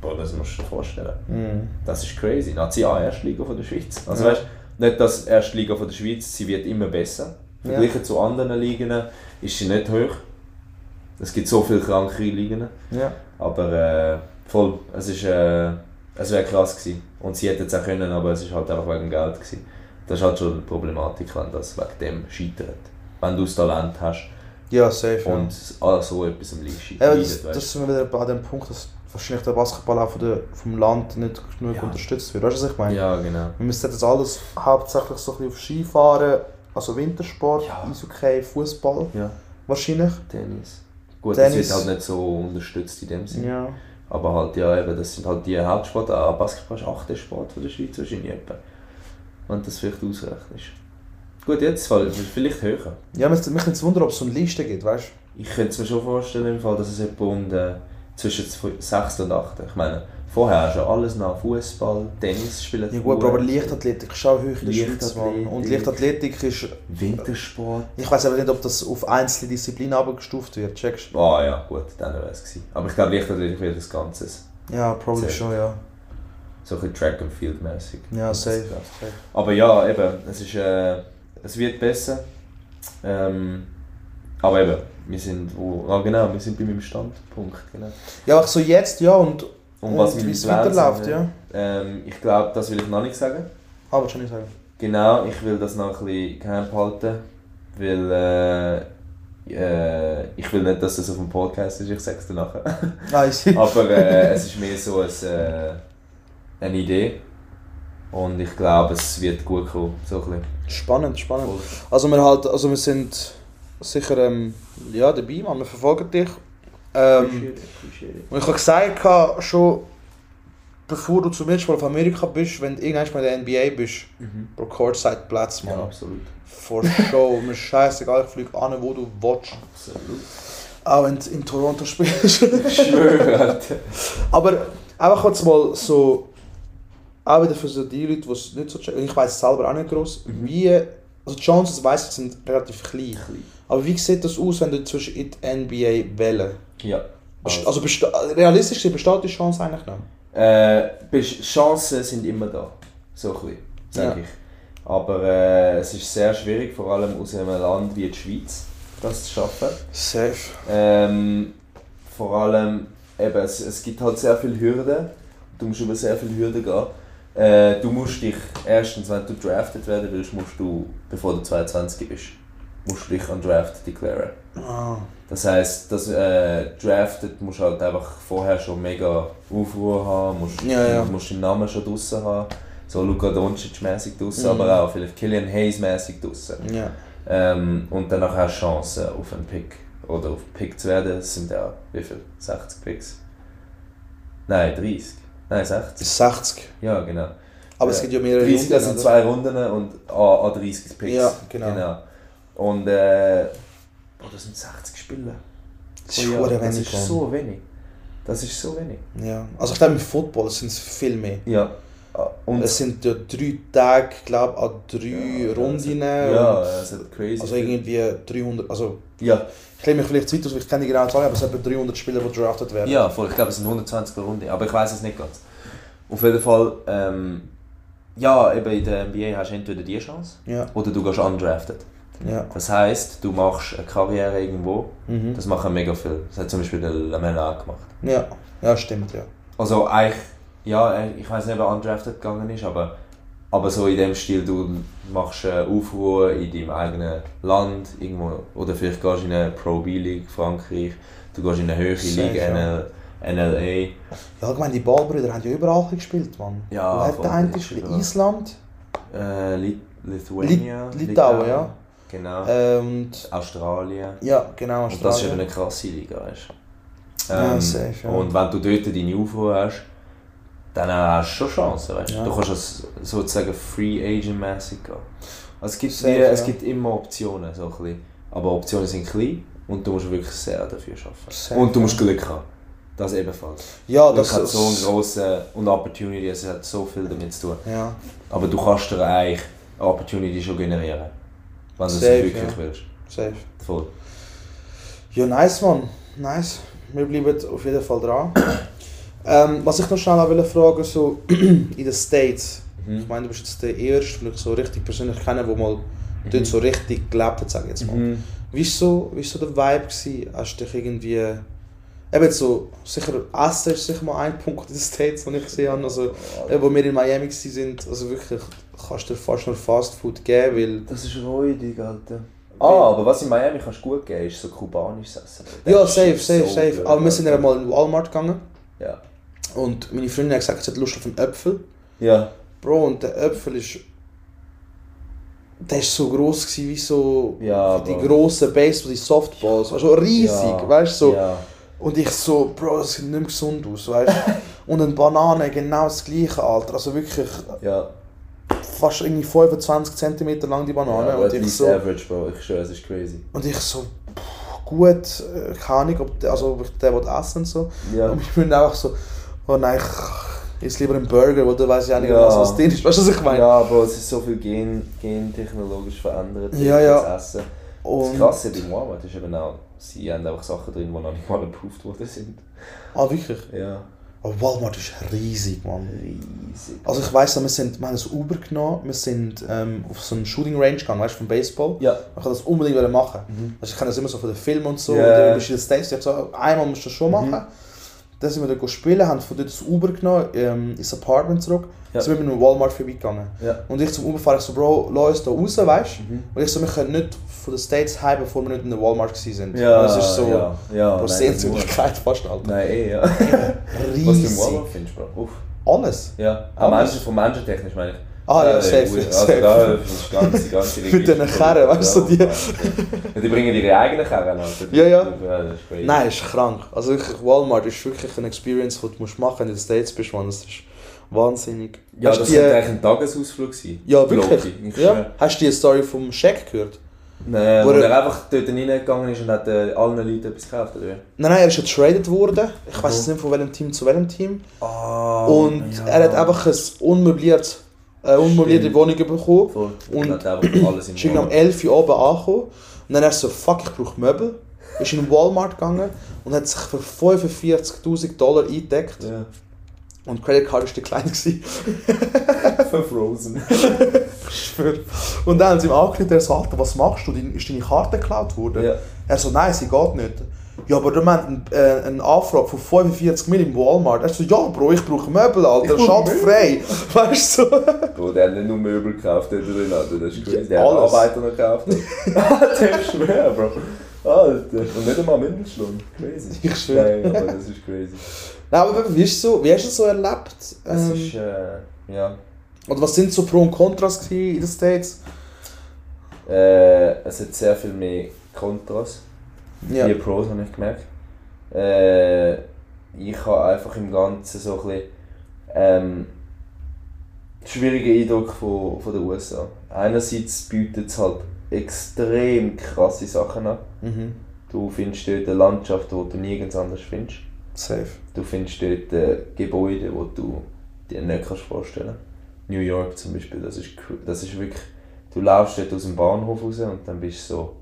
Bro, das musst du dir vorstellen. Mhm. Das ist crazy. Nazi A, Erstliga von der Schweiz. Also Ja. weißt, nicht das Erstliga von der Schweiz, sie wird immer besser. Ja. Verglichen zu anderen Ligen ist sie nicht hoch. Es gibt so viele kranke Ligen. Ja. Aber äh, voll, es ist äh, es wäre krass gewesen. Und sie hätten es auch können, aber es ist halt einfach wegen Geld gewesen. Das ist halt schon eine Problematik, wenn das wegen dem scheitert. Wenn du das Talent hast Ja, safe. ja. und an so etwas am Leid Ja, leidet, das, das sind wir wieder bei dem Punkt, dass wahrscheinlich der Basketball auch von der, vom Land nicht genug Ja. unterstützt wird. Weißt du, was ich meine? Ja, genau. Wir müssen jetzt alles hauptsächlich so ein bisschen auf Skifahren, also Wintersport, Ja. Eishockey, Fußball Ja, wahrscheinlich. Tennis. Gut, Tennis. das wird halt nicht so unterstützt in dem Sinne. Ja. Aber halt, ja, eben, das sind halt die Hauptsportarten. Ah, Basketball ist achte Sport von der Schweiz wahrscheinlich etwa. Wenn du das vielleicht ausrechnest. Gut, jetzt fall- vielleicht höher. Ja, mich mich nimmt es Wunder, ob es so eine Liste gibt, weißt Ich könnte es mir schon vorstellen, im Fall, dass es etwa um den, zwischen 6. und 8. Ich meine, vorher du ja alles nach Fußball, Tennis spielen. du? Ja gut, aber Leichtathletik ist auch hoch in der Schweiz. Und Leichtathletik ist... Wintersport. Ich weiß aber nicht, ob das auf einzelne Disziplinen abgestuft wird, checkst Ah ja, gut, dann wäre es gewesen. Aber ich glaube, Leichtathletik wird das Ganze. du? Ja, probably Safe. schon, ja. So ein bisschen Track and Field mäßig. Ja, safe. safe. Aber ja, eben, es, ist, äh, es wird besser. Ähm, aber eben, wir sind wo, ah, genau, wir sind bei meinem Standpunkt. Genau. Ja, auch so jetzt, ja, und, Und was und wie es weiterläuft, ja. Ähm, ich glaube, das will ich noch nicht sagen. Aber schon nicht sagen. Genau, ich will das noch ein bisschen geheim behalten, weil äh, äh, ich will nicht, dass das auf dem Podcast ist, ich sage es dir nachher. Ah. Aber äh, es ist mehr so ein, äh, eine Idee. Und ich glaube, es wird gut kommen. So ein bisschen. Spannend, spannend. Also wir halt, also wir sind sicher ähm, ja, dabei, man. Wir verfolgen dich. Ähm, und ich habe gesagt, schon bevor du zumindest mal auf Amerika bist, wenn du irgendwann mal in der NBA bist, Mhm. pro Courtside Platz, Ja, man. absolut. For sure. Mir scheißegal, ich fliege an, wo du willst. Absolut. Auch wenn du in Toronto spielst. Schwöre, Alter. Aber einfach jetzt mal so, auch wieder für so die Leute, die es nicht so checken, ich weiß es selber auch nicht groß, Mhm. wie, also die Chancen, weiss ich, sind relativ klein. Aber wie sieht das aus, wenn du zwischen in die NBA wählen? Ja. Also besta- realistisch gesehen besteht die Chance eigentlich noch? Äh, Chancen sind immer da. So ein bisschen, sag Ja. ich. Aber äh, es ist sehr schwierig, vor allem aus einem Land wie die Schweiz, das zu schaffen. Safe. Ähm, vor allem, eben, es, es gibt halt sehr viele Hürden. Du musst über sehr viele Hürden gehen. Äh, du musst dich, erstens, wenn du drafted werden willst, musst du, bevor du 22 bist, musst du dich an Draft deklarieren. Ah. Das heisst, das äh, drafted musst du halt einfach vorher schon mega Aufruhr haben, musst, Ja, ja. musst deinen Namen schon draussen haben. So Luka Doncic mäßig draussen, Mhm. aber auch vielleicht Killian Hayes mäßig draussen. Ja. Ähm, und danach du Chancen auf einen Pick oder auf Pick zu werden. Es sind ja wie viel? 60 Picks? Nein, 30. Nein, 60. 60. Ja, genau. Aber es gibt ja mehrere 30, das sind zwei Runden und an, an 30 Picks. Ja, genau. Und äh, boah, das sind 60 Spiele. Das ist Oh ja, das wenig, ist so wenig. Das ist so wenig. Ja. Also ich glaube im Football sind es viel mehr. Ja. Ah, Und Es sind ja drei Tage, glaube an drei Ja, Runden. ja, es hat crazy. Also irgendwie 300, also ja, ich kenne mich vielleicht zu weit aus, ich kenne die genaue Zahl, aber es sind etwa 300 Spieler, die drafted werden. ja, voll. Ich glaube, es sind 120 pro Runde, aber ich weiß es nicht ganz. Auf jeden Fall, ähm, ja, eben in der NBA hast du entweder die Chance Ja, oder du gehst undrafted. Ja. Das heisst, du machst eine Karriere irgendwo. Mhm. Das machen mega viel. Das hat zum Beispiel der Lamella auch gemacht. Ja, ja, stimmt, ja. Also eigentlich, ja, ich weiß nicht, wer undrafted gegangen ist, aber, aber so in dem Stil, du machst eine Aufruhr in deinem eigenen Land irgendwo, oder vielleicht gehst du in eine Pro B-League, Frankreich, du gehst in eine höhere Liga, ja. NL, NLA. Ja, allgemein, die Ballbrüder haben ja überall gespielt, Mann. Ja, Wo hat der eine gespielt? Island, Äh, Lit Lithuania, Lit- Litauen, ja. Genau. äh, und Australien. ja, genau, Und das ist eben Australien. eine krasse Liga, weißt du. Ja, Ähm, safe, ja. Und wenn du dort deine Aufruhr hast, dann hast du schon Chancen, weißt du. Ja. Du kannst als sozusagen Free Agent mäßig gehen. Also es gibt, Safe, ja. es gibt immer Optionen, so ein bisschen. aber Optionen sind klein und du musst wirklich sehr dafür arbeiten. Safe, und du musst. Glück haben. Das ebenfalls. Ja, Das das hat so einen grossen und Opportunity, es hat so viel damit zu tun. Ja, Aber du kannst dir eigentlich eine Opportunity schon generieren. Wenn du es wirklich ja. willst. safe. Voll. Ja, nice, Mann. Nice. Wir bleiben auf jeden Fall dran. ähm, was ich noch schnell will fragen so in den States. Ich meine, du bist jetzt der Erste, den ich so richtig persönlich kenne, der mal dort so richtig gelebt hat, sage ich jetzt mal. Mhm. Wie war so, wie so der Vibe? Gewesen? Hast du dich irgendwie... Eben so, sicher Essen ist sicher mal ein Punkt in den States, den ich gesehen habe. Also, wo wir in Miami waren, also wirklich, kannst du dir fast nur Fast Food geben, weil... Das ist räudig, Alter. Ah, aber was in Miami kannst du gut geben, ist so kubanisches Essen. Ja, Das safe, ist safe, so safe. Aber wir sind ja mal in Walmart gegangen Ja. und meine Freundin hat gesagt, sie hat Lust auf einen Apfel. Ja. Bro, und der Apfel ist... Der ist so gross gewesen, wie so... Ja, die Bro. grossen Baseball, die Softballs. Also riesig, ja. weißt du? So. Ja. Und ich so, Bro, das sieht nicht mehr gesund aus, weißt du? Und eine Banane, genau das gleiche, Alter. Also wirklich Ja. Fast irgendwie 25 cm lang die Banane. ja und, ich so, average, Bro. Ich schwöre, es ist crazy. und ich so, pff, gut, äh, keine Ahnung, ob der, also, ob ich den essen und so. Ja. Und ich bin einfach so, oh nein, ich esse lieber einen Burger, weil da weiß ich auch nicht, Ja. was, was drin ist. Weißt du, was ich meine? Ja, Bro, es ist so viel gen gentechnologisch verändert. Ja, ja. Das Essen. Das Und, Krasse bei Walmart ist eben auch, sie haben einfach Sachen drin, die noch nicht mal approved worden sind. ah, wirklich? Ja. Aber Walmart ist riesig, Mann. Riesig. Also ich weiss wir, sind, wir haben ein Uber genommen, wir sind ähm, auf so einen Shooting Range gegangen, weißt du, vom Baseball. Ja. Ich wollte das unbedingt machen. Mhm. Also ich kenne das immer so von den Filmen und so, Ja. oder in verschiedenen States. Ich hab so, einmal musst du das schon Mhm. Dann sind wir dort spielen, haben von dort das Uber genommen, ähm, ins Apartment zurück. Ja. Sind wir mit einem Walmart vorbeigegangen. Ja. Und ich zum Uber fahre, ich so, Bro, lass uns da raus, weißt du? Mhm. Und ich so, wir können nicht von den States heim, bevor wir nicht in der Walmart waren. Ja, das ist so, ja, ja, Bro, Sehenswürdigkeit fast, Alter. Nein, eh, ja. Was du im Riesig. Walmart findest, Bro. Uff. Alles. Ja, Alles. am Menschen, vom Menschen technisch meine ich. Ah ja, Äh, safe, also safe. da ist ganz, die ganze Mit den Karren, weißt du, die- Ja, die bringen ihre eigenen Karren an. Ja, ja. das ist crazy. Nein, ist krank. Also wirklich, Walmart ist wirklich eine Experience, die du musst machen wenn du in den States bist, man. Das ist wahnsinnig. Ja, Hast das die- könnte eigentlich ein Tagesausflug. Ja, wirklich. Ja. Hast du die Story vom Shaq gehört? Nein, Wo er- er einfach dort reingegangen ist und hat äh, allen Leuten etwas gekauft, oder? Nein, nein, er ist ja traded worden. Ich weiß jetzt nicht von welchem Team zu welchem Team. Ah, Und er hat einfach ein unmöbliert, äh, unmöblierte Stimmt. Wohnung bekommen. Voll. Und- alles im Ist irgendwie um Walmart. 11 Uhr oben angekommen. Und dann er so, fuck, ich brauche Möbel. Ist in Walmart gegangen und hat sich für 45'000 Dollar eingedeckt. Ja. Und die Credit Card war die klein. Für Frozen. Ich. Und dann haben sie ihm angerufen, er so, Alter, was machst du? Ist deine Karte geklaut worden? Ja. Er so, nein, sie geht nicht. Ja, aber du meinst eine, äh, eine Anfrage von 45 Mil im Walmart. Er so, ja, Bro, ich brauche Möbel, Alter, Ich brauche schalt frei. Weißt du? so? Bro, der hat nicht nur Möbel gekauft drin, Alter. Das ist crazy. Der hat alles. Arbeiter noch gekauft. der ist schwer, Bro. Alter. Und nicht einmal Mindestlohn. Crazy. Ich schwöre. Nein, aber das ist crazy. Nein, aber wie, ist so, wie hast du es so erlebt? Es Ähm, ist, äh, ja. oder was sind so Pro und Kontras in den States? Äh, es hat sehr viel mehr Kontras. Ja. Die Pros habe ich gemerkt. Äh, ich habe einfach im Ganzen so ein bisschen ähm, schwierigen Eindruck von, von den USA. Einerseits bietet es halt extrem krasse Sachen an. Mhm. Du findest dort eine Landschaft, die du nirgends anders findest. Safe. Du findest dort äh, Gebäude, die du dir nicht kannst vorstellen kannst. New York zum Beispiel, das ist, das ist wirklich... Du laufst dort aus dem Bahnhof raus und dann bist du so...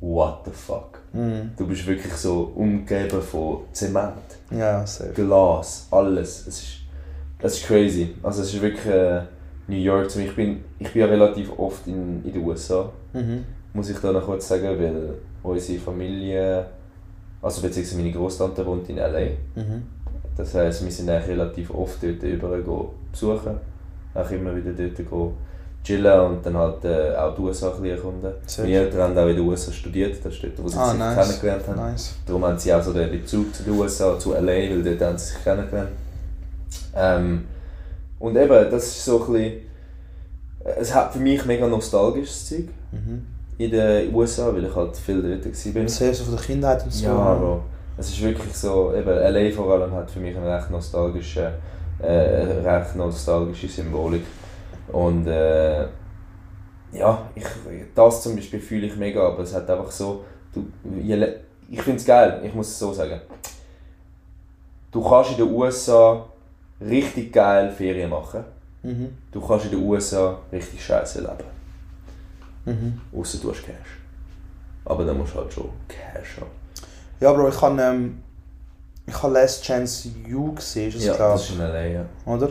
What the fuck? Mhm. Du bist wirklich so umgeben von Zement, Ja, safe. Glas, alles. Es ist, das ist crazy. Also es ist wirklich äh, New York. Ich bin, ich bin ja relativ oft in, in den USA, Mhm. muss ich da noch kurz sagen, weil unsere Familie, also beziehungsweise meine Großtante wohnt in L.A. Mhm. Das heisst, wir sind eigentlich relativ oft dort überall besuchen. Auch immer wieder dort go chillen und dann halt äh, auch die USA ein bisschen erkunden. Meine Eltern haben auch in den USA studiert, das ist dort, wo sie Ah, sich nice. kennengelernt haben. Nice. Darum haben sie auch so den Bezug zu den USA, zu LA, weil dort haben sie sich kennengelernt. Ähm, und eben, das ist so ein bisschen, es hat für mich mega nostalgisches Zeug Mhm. in den USA, weil ich halt viel dort war. Sehr so von der Kindheit und so. Ja, Bro. Es ist wirklich so, eben LA vor allem hat für mich eine recht nostalgische, äh, recht nostalgische Symbolik. Und äh, ja, ich, das zum Beispiel fühle ich mega, aber es hat einfach so, du, ich finde es geil, ich muss es so sagen. Du kannst in den USA richtig geil Ferien machen. Mhm. Du kannst in den USA richtig scheiße leben. Mhm. Außer du hast Cash. Aber dann musst du halt schon Cash haben. Ja, Bro, ich habe ähm, ich habe Last Chance You gesehen, ist es Ja, glaub, das ist in LA, ja. oder?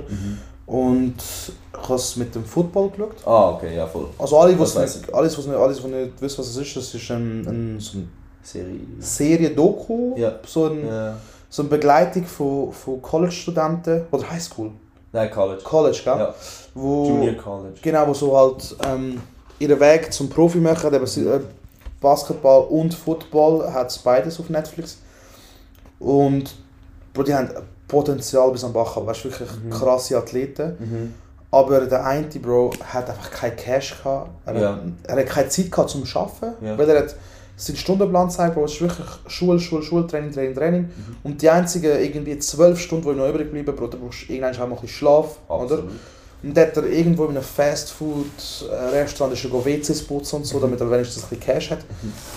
Und ich habe es mit dem Football geschaut. Ah, okay, ja, voll. Also alle, was nicht, alles, was nicht, alles, was nicht wissen, was es ist, das ist ein, ein, so eine Serie. Serie-Doku, Ja. so, ein, Ja. so eine Begleitung von, von College-Studenten, oder Highschool, Nein, College. College, gell? Ja. Wo, Junior College. Genau, wo so halt ähm, ihren Weg zum Profi machen, eben äh, Basketball und Football hat es beides auf Netflix. Und die haben Potenzial bis am Bach, aber weißt, wirklich Mhm. krasse Athleten. Mhm. Aber der eine Bro hat einfach kein Cash gehabt. Er, Ja. hat, er hat keine Zeit gehabt zum Arbeiten, Ja. weil er hat seinen Stundenplan zeigt, Bro, es ist wirklich Schule, Schule, Schule, Training, Training, Training. Mhm. Und die einzigen irgendwie zwölf Stunden, die noch übrig bleiben, Bro, da brauchst du irgendwann auch mal ein bisschen Schlaf, oder? Und dann hat er irgendwo in einem Fastfood-Restaurant ist go WCs putzen und so, damit er wenigstens ein bisschen Cash hat.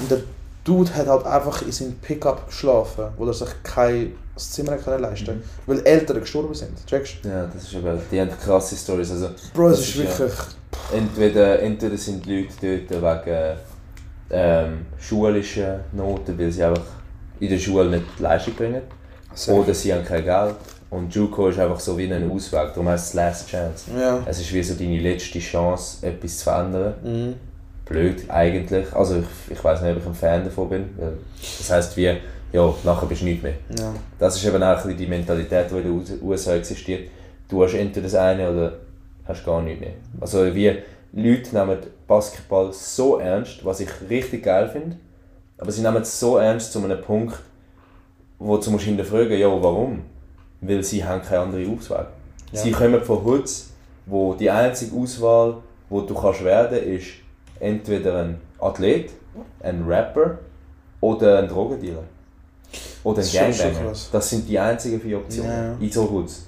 Und der Dude hat halt einfach in seinem Pickup geschlafen, wo er sich kein das Zimmer können leisten Mhm. weil Eltern gestorben sind. Checkst du? Ja, das ist aber, die haben krasse Stories. Also, Bro, es Das ist ist ja- wirklich. entweder, entweder sind die Leute dort wegen ähm, schulischen Noten, weil sie einfach in der Schule nicht die Leistung bringen. Oder sie haben kein Geld. Und Juco ist einfach so wie ein Ausweg, darum heißt es Last Chance. Ja. Es ist wie so deine letzte Chance, etwas zu verändern. Mhm. Blöd eigentlich. Also ich, ich weiß nicht, ob ich ein Fan davon bin. Das heisst wie, ja, nachher bist du nicht mehr. Ja. Das ist eben auch die Mentalität, die in den US- USA existiert. Du hast entweder das eine oder hast gar nichts mehr. Also wie Leute nehmen Basketball so ernst, was ich richtig geil finde, aber sie nehmen es so ernst zu einem Punkt, wo du musst hinterfragen, ja, warum? weil sie haben keine andere Auswahl. Ja. Sie kommen von Hoods, wo die einzige Auswahl, wo du kannst werden, ist entweder ein Athlet, ein Rapper oder ein Drogendealer. Oder ein Gangbanger. Das sind die einzigen vier Optionen Ja, so Hoods.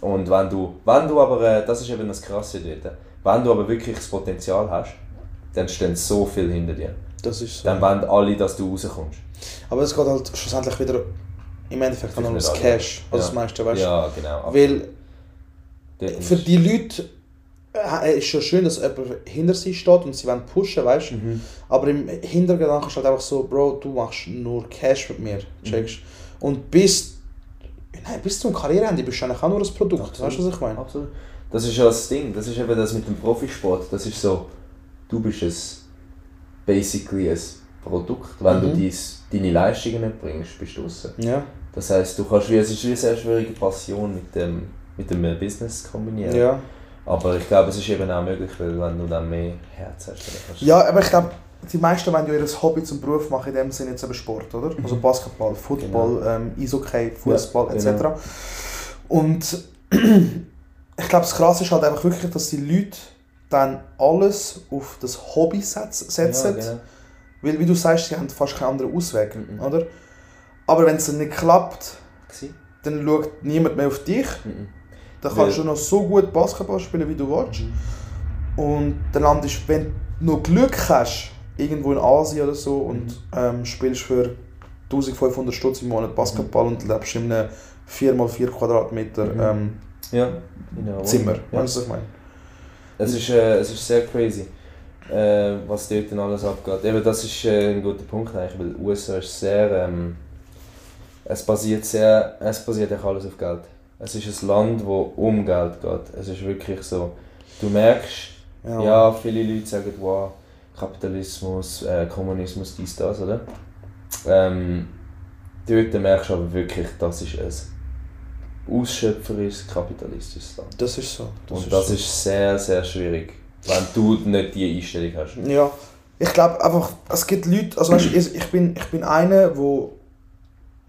Und wenn du, wenn du aber, äh, das ist eben das Krasse dort, wenn du aber wirklich das Potenzial hast, dann stehen so viel hinter dir. Das ist so. Dann wollen alle, dass du rauskommst. Aber es geht halt schlussendlich wieder im Endeffekt um das alle. Cash. Also Ja. das meiste, weißt du? Ja, genau. Weil für die Leute äh, ist schon schön, dass jemand hinter sie steht und sie wollen pushen, weißt du? Mhm. Aber im Hintergedanken ist halt einfach so, Bro, du machst nur Cash mit mir, Mhm. checkst Und bis, nein, bis zum Karriereende bist du eigentlich auch nur ein Produkt, Absolut. weißt du, was ich meine? Absolut. Das ist ja das Ding, das ist eben das mit dem Profisport. Das ist so, du bist ein, basically ein Produkt. Wenn du Mhm. dies, deine Leistungen nicht bringst, bist du raus. Ja, Das heisst, du kannst, wie- es ist wie eine sehr schwierige Passion mit dem, mit dem Business kombinieren. ja. Aber ich glaube, es ist eben auch möglich, weil wenn du dann mehr Herz hast, dann. Ja, aber ich glaube, die meisten wollen ja ihr Hobby zum Beruf machen, in dem Sinne jetzt eben Sport, oder? Also Basketball, Football, ähm, Eishockey, Fußball Genau. Ja, etc. genau. Und ich glaube, das Krasse ist halt einfach wirklich, dass die Leute dann alles auf das Hobby setz- setzen. Ja, genau. Weil, wie du sagst, sie haben fast keinen anderen Ausweg, Mhm. oder? Aber wenn es nicht klappt, dann schaut niemand mehr auf dich. Mhm. Dann kannst Weil- du noch so gut Basketball spielen, wie du willst. Und dann landest wenn du noch Glück hast, irgendwo in Asien oder so und ähm, spielst für 1500 Stutz im Monat Basketball und lebst in einem 4x4 Quadratmeter Mhm. ähm, Ja. Zimmer. Ja. Weißt du, was ich meine? Es ist, äh, es ist sehr crazy, äh, was dort dann alles abgeht. Eben, das ist äh, ein guter Punkt eigentlich, weil USA ist sehr, ähm, es basiert sehr, es basiert eigentlich alles auf Geld. Es ist ein Land, wo um Geld geht. Es ist wirklich so, du merkst, ja, viele Leute sagen, wow, Kapitalismus, äh, Kommunismus, dies, das, oder? Ähm, dort merkst du aber wirklich, das ist ein ausschöpferisches, kapitalistisches Land. Das ist so. Und das so. ist sehr, sehr schwierig, wenn du nicht diese Einstellung hast. Ja, ich glaube einfach, es gibt Leute, also weißt, ich, ich, bin, ich bin einer, wo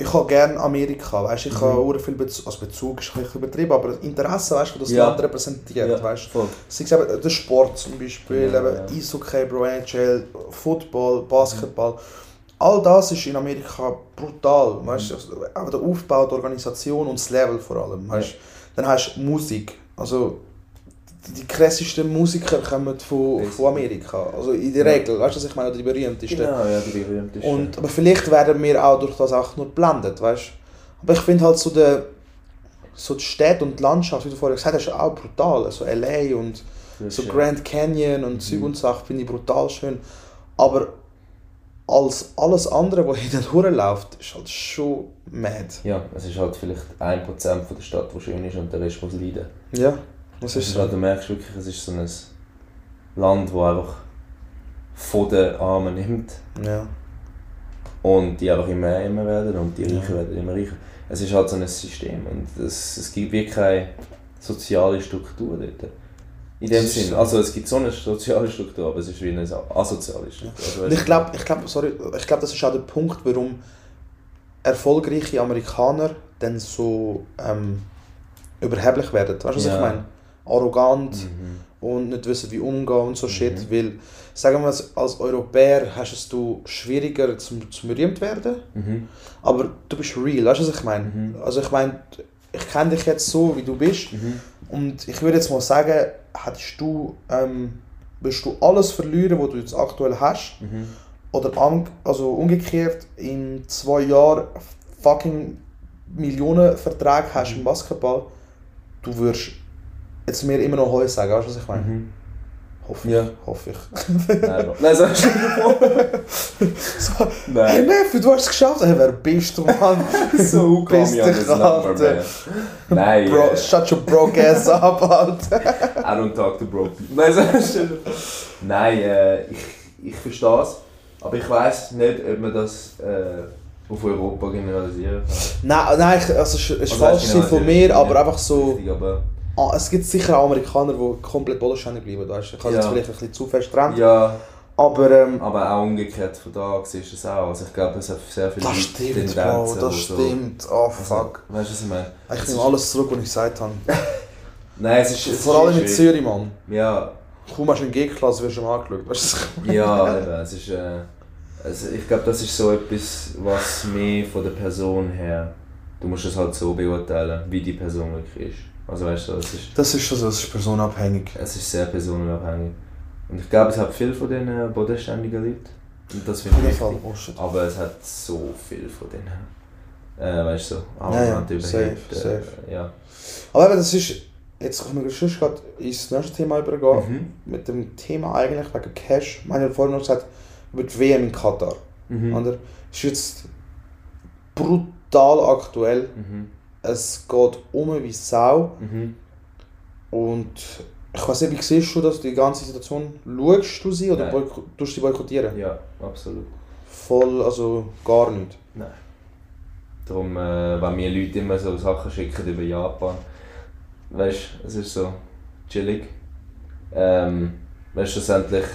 ich habe gerne Amerika, weißt, ich Mhm. habe auch viel Bezug, also Bezug ist ein übertrieben, aber Interesse, weißt, das Ja. Land repräsentiert, weißt. voll. Sei es eben der Sport zum Beispiel, Ja, eben ja. Eishockey, Bro, NHL, Football, Basketball. All das ist in Amerika brutal, weißt du, also, der Aufbau, die Organisation und das Level vor allem, weißt du. Dann hast du Musik, also die krassesten Musiker kommen von, von Amerika, also in der. Regel, weißt du, was ich meine, oder die berühmtesten. Genau, ja, die berühmtesten. Und, aber vielleicht werden wir auch durch das auch nur geblendet, weißt du. Aber ich finde halt so die, so die Städte und die Landschaft, wie du vorher gesagt hast, ist auch brutal. So L.A. und so äh, Grand Canyon und Zeug und Sachen finde ich brutal schön. Aber als alles andere, was hier durchläuft, ist halt schon mad. Ja, es ist halt vielleicht 1% von der Stadt, die schön ist und der Rest muss leiden. Ja, das ist ist so. halt, du merkst wirklich, es ist so ein Land, das einfach von den Armen nimmt Ja. und die einfach immer ärmer werden und die Ja. Reichen werden immer reicher. Es ist halt so ein System und es, es gibt wirklich keine soziale Struktur dort. In dem Sinn, so. also es gibt so eine soziale Struktur, aber es ist wie eine asoziale Struktur. Also, ich glaube, ich glaub, sorry, ich glaub, das ist auch der Punkt, warum erfolgreiche Amerikaner dann so ähm, überheblich werden. Weißt du, was Ja. ich meine? Arrogant Mhm. und nicht wissen, wie umgehen und so shit. Mhm. Weil, sagen wir mal, als Europäer hast es du schwieriger zum, zum berühmt werden, Mhm. aber du bist real, weißt du, was ich meine? Mhm. Also ich meine, ich kenne dich jetzt so, wie du bist Mhm. und ich würde jetzt mal sagen, hättest du, ähm, wirst du alles verlieren, was du jetzt aktuell hast, Mhm. oder an, also umgekehrt, in zwei Jahren fucking Millionen Verträge hast im Basketball, du wirst jetzt mir immer noch Heu sagen, weißt du, was ich meine? Mhm. Hoffe ich. Ja. Hoffe ich. Nein, Bro. Nein, sagst du so, hey Nein. Neffe, du hast es geschafft. Hey, wer bist du, Mann? So on, dich, Alter. Nein, Bro, äh, shut your broke ass up, Alter. I don't talk to broke people. Nein, sagst du Nein, äh, ich, ich verstehe es. Aber ich weiss nicht, ob man das äh, auf Europa generalisieren kann. Nein, nein, ich- also es ist, Also, falsch von mir, aber einfach so... Richtig, aber Ah, es gibt sicher auch Amerikaner, die komplett bodenständig bleiben, weißt. Ich kann Ja. jetzt vielleicht ein bisschen zu fest trennen. ja, Aber ähm, Aber auch umgekehrt von da siehst du es auch. Also ich glaube, es hat sehr viele das stimmt, Tendenzen, die das so- stimmt. Oh Also, fuck. Weißt du, was ich meine? Ich nehme alles zurück, was ich gesagt habe. Nein, es ist. Es Vor allem in. Zürich, Mann. Ja, Kaum hast du in G-Klasse, wirst du mal angeschaut. Weißt du? ja, eben, es ist. Äh, also ich glaube, das ist so etwas, was mehr von der Person her. Du musst es halt so beurteilen, wie die Person wirklich ist. Also weißt du, es ist, Das ist schon so, das ist personenabhängig. es ist sehr personenabhängig. Und ich glaube, es hat viel von den äh, bodenständigen Leuten. Und das finde ich wichtig. Oh. Aber es hat so viel von denen. Äh, weißt du, so, Ja, ja, arrogant, safe, überhebt, safe. Äh, ja. Aber eben, das ist. Jetzt können wir sonst gerade ins nächste Thema übergehen. Mhm. Mit dem Thema eigentlich wegen Cash. Ich meine, vorhin noch gesagt, über die WM in Katar. Mhm. Oder? Ist jetzt brutal aktuell. Mhm. Es geht um wie Sau. Mhm. Und ich weiß nicht, wie siehst du das, die ganze Situation? Schaust du sie oder tust du sie boykottieren? Ja, absolut. Voll, also gar nicht. Nein. Darum, äh, wenn mir Leute immer so Sachen schicken über Japan, weißt du, es ist so chillig. Ähm, weißt du, schlussendlich.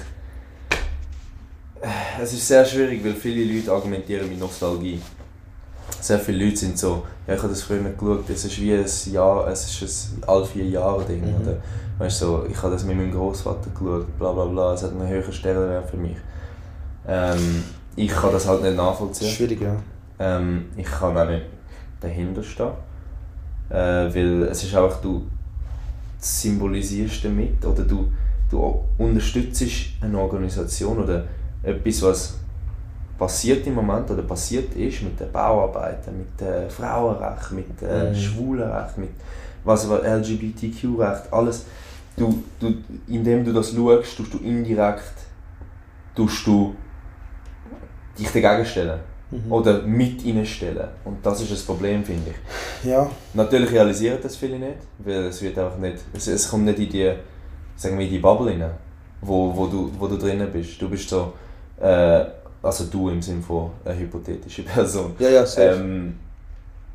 äh, Es ist sehr schwierig, weil viele Leute argumentieren mit Nostalgie. Sehr viele Leute sind so, ja, ich habe das früher geschaut, es ist wie ein Jahr, es ist ein alle vier Jahre Ding. Mhm. Oder, weißt so, ich habe das mit meinem Großvater geschaut, bla bla bla, es hat einen höheren Stellenwert für mich. Ähm, ich kann das halt nicht nachvollziehen. Schwierig, ja. Ähm, ich kann auch nicht dahinter stehen. Äh, weil es ist einfach, du symbolisierst damit oder du, du unterstützt eine Organisation oder etwas, was passiert im Moment oder passiert ist mit den Bauarbeitern, mit den Frauenrechten, mit den Mhm. Schwulenrechten, mit was LGBTQ-Recht, alles. Du, du, indem du das schaust, tust du indirekt tust du dich dagegen stellen Mhm. oder mit ihnen stellen. Und das ist das Problem, finde ich. Ja, Natürlich realisieren das viele nicht, weil es wird einfach nicht, es, es kommt nicht in die, sagen wir, in die Bubble rein, wo, wo, du, wo du drinnen bist. Du bist so, äh, also du im Sinne von eine hypothetische Person. ja, ja, safe. Ähm,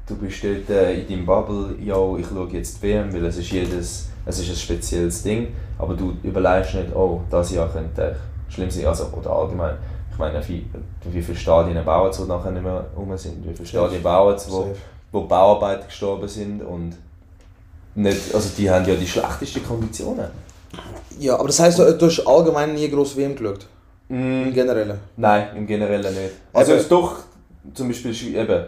du bist dort äh, in deinem Bubble, ja, ich schaue jetzt die WM, weil es ist jedes, es ist ein spezielles Ding, aber du überlegst nicht, oh, das Jahr könnte schlimm sein, also, oder allgemein. Ich meine, wie, wie viele Stadien bauen sie nachher nicht mehr rum sind, wie viele Stadien bauen sie, wo, wo Bauarbeiter gestorben sind und nicht, also die haben ja die schlechtesten Konditionen. Ja, aber das heisst, du, hast allgemein nie gross WM geschaut? Im Generellen? Nein, im Generellen nicht. Also Eben- es ist doch zum Beispiel eben,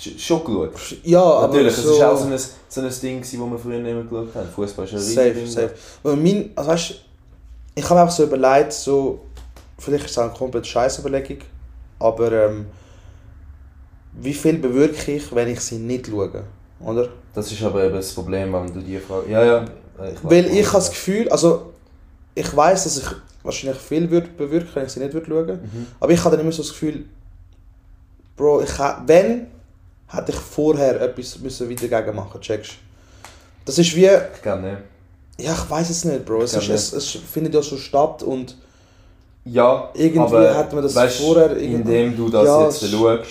sch- schon geschaut. Ja, Natürlich, aber es war auch so ein, so ein Ding, das wir früher nicht mehr geschaut haben. Fußball ist ein Safe, Riesending. safe. Weil mein, also weißt, ich habe mir einfach so überlegt, so, vielleicht ist es auch eine komplett scheiß Überlegung, aber ähm, wie viel bewirke ich, wenn ich sie nicht schaue, oder? Das ist aber eben das Problem, wenn du die fragst. Ja, ja. Ich Weil ich habe das Gefühl, also ich weiß, dass ich wahrscheinlich viel würde bewirken, wenn ich sie nicht würde schauen, Mhm. aber ich habe dann immer so das Gefühl, Bro, ich ha, wenn, hätte ich vorher etwas müssen wieder dagegen machen, checkst? Das ist wie, Ich glaube nicht. ja ich weiß es nicht, Bro, es, ist, es, es findet ja so statt und Ja, Irgendwie aber, hat man das weißt, vorher Indem du das Ja, jetzt schaust,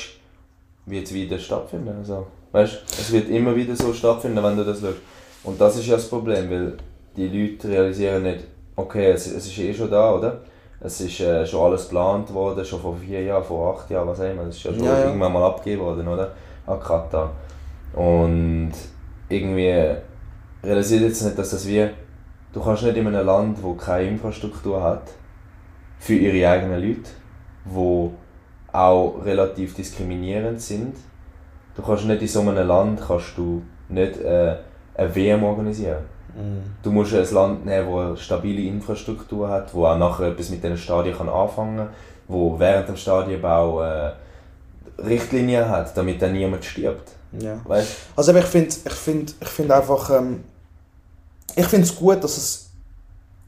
wird es wieder stattfinden. Also, weißt, es wird immer wieder so stattfinden, wenn du das schaust. Und das ist ja das Problem, weil die Leute realisieren nicht, okay, es, es ist eh schon da, oder? Es ist äh, schon alles geplant worden, schon vor vier Jahren, vor acht Jahren, was auch immer. Es ist ja schon Ja, ja. irgendwann mal abgegeben worden, oder? An Katar. Und irgendwie realisiert jetzt nicht, dass das wie. Du kannst nicht in einem Land, wo keine Infrastruktur hat, für ihre eigenen Leute, wo auch relativ diskriminierend sind. Du kannst nicht in so einem Land kannst du nicht äh, eine WM organisieren. Du musst ein Land nehmen, das eine stabile Infrastruktur hat, wo auch nachher etwas mit diesen Stadien kann anfangen kann, wo während dem Stadienbau äh, Richtlinien hat, damit dann niemand stirbt. ja. Weißt Also ich finde ich find, ich find einfach, ähm, ich finde es gut, dass es,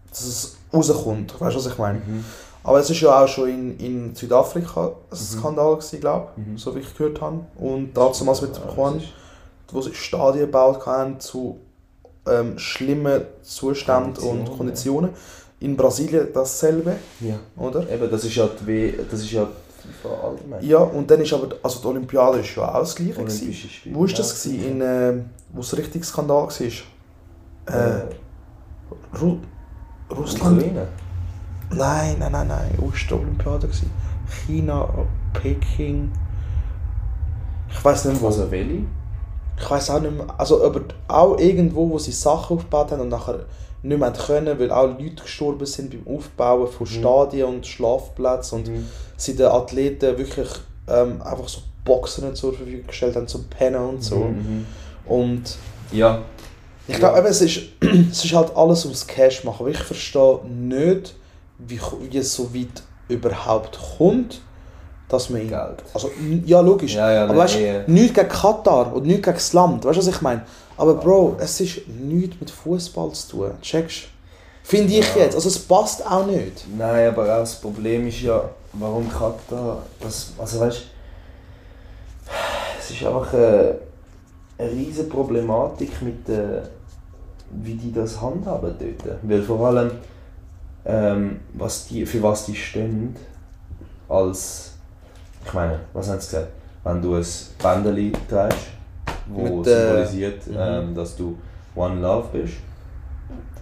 dass es rauskommt, weißt du, was ich meine? Mhm. Aber es ist ja auch schon in, in Südafrika ein Skandal gewesen, glaube ich, Mhm. so wie ich gehört habe. Und dazu mal mitbekommen, wo sie Stadien gebaut haben zu ähm, schlimmen Zuständen Konditionen, und Konditionen. In Brasilien dasselbe, Ja. oder? Eben, das ist ja die, w das ist ja die FIFA allgemein. Ja, und dann ist aber, also die Olympiade ist ja auch das gleiche gewesen. Olympische Spiele. Wo ist das Ja? In, äh, wo es richtig Skandal war? Äh, Ru Russland? Ukraine. Nein, nein, nein, nein. Osterolympiade gewesen. China, Peking. Ich weiß nicht, wo. Also welche? Ich weiß auch nicht mehr. Also, aber auch irgendwo, wo sie Sachen aufgebaut haben und nachher nicht mehr können, weil auch Leute gestorben sind beim Aufbauen von Stadien und Schlafplätzen und Mhm. sie den Athleten wirklich ähm, einfach so Boxen zur Verfügung gestellt haben zum Pennen und so. Mhm. Und Ja. ich glaube, eben, es, ist, es ist halt alles ums Cash machen. Aber ich verstehe nicht, wie, wie es so weit überhaupt kommt, dass man ihn. Geld. Also, ja, logisch. Ja, ja, aber weißt du, nichts gegen Katar und nichts gegen das Land. Weißt du, was ich meine? Aber Bro, es ist nichts mit Fußball zu tun. Checkst Finde ich jetzt. Also, es passt auch nicht. Nein, aber auch das Problem ist ja, warum Katar. Was, also weißt es ist einfach eine, eine riesige Problematik mit der, wie die das handhaben dort. Weil vor allem, ähm, was die, für was die stehen, als. Ich meine, was haben sie gesagt? Wenn du ein Bändeli trägst, wo Mit, äh, symbolisiert, mhm. ähm, dass du One Love bist,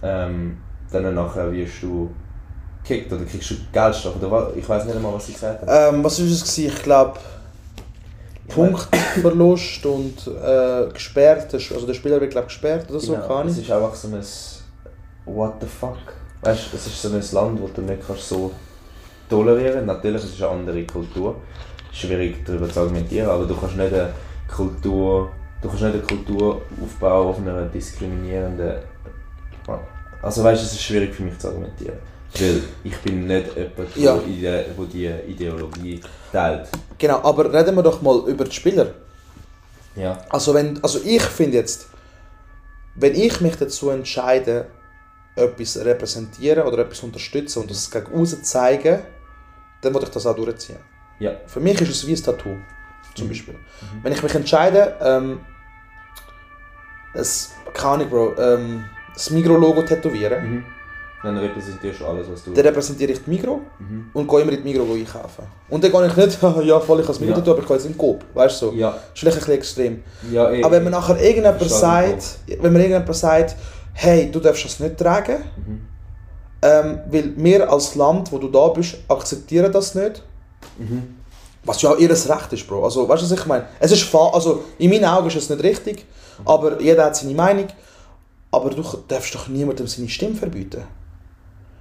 ähm, dann nachher wirst du gekickt oder kriegst du Geldstrafe oder was? Ich weiß nicht einmal, was sie gesagt haben. Ähm, was war es? gewesen? Ich glaube, Punktverlust und äh, gesperrt. Also, der Spieler wird, glaube gesperrt oder so. Genau, es ist einfach so ein What the fuck. Weißt du, es ist so ein Land, wo du nicht kannst so tolerieren Natürlich ist es eine andere Kultur. Schwierig darüber zu argumentieren, aber du kannst nicht eine Kultur, du kannst nicht eine Kultur aufbauen auf einer diskriminierenden. Also weißt du, es ist schwierig für mich zu argumentieren. Weil ich bin nicht jemand, Ja. der Ide wo die Ideologie teilt. Genau, aber reden wir doch mal über die Spieler. Ja. Also, wenn, also ich finde jetzt, wenn ich mich dazu entscheide, etwas repräsentieren oder etwas unterstützen und das gegen außen zeigen, dann will ich das auch durchziehen. Ja. Für mich ist es wie ein Tattoo, zum Mhm. Beispiel. Wenn ich mich entscheide, ähm, es, keine Ahnung, Bro, ähm, das Migro-Logo tätowieren, Mhm. Dann repräsentierst du alles, was du. dann repräsentiere ich die Migro Mhm. und gehe immer in die Migro einkaufen. Und dann gehe ich nicht, ja, voll, ich habe das Migro Ja. Aber ich gehe jetzt in den Coop, weißt du so. Ja, Das ist vielleicht ein bisschen extrem. ja, eh. Aber wenn man nachher irgendjemand Verstanden, sagt, wenn man irgendjemand sagt, hey, du darfst das nicht tragen, Mhm. ähm, weil wir als Land, wo du da bist, akzeptieren das nicht. Mhm. Was ja auch ihr Recht ist, Bro. Also, weißt du, was ich meine? Es ist also in meinen Augen ist es nicht richtig, aber jeder hat seine Meinung. Aber du darfst doch niemandem seine Stimme verbieten.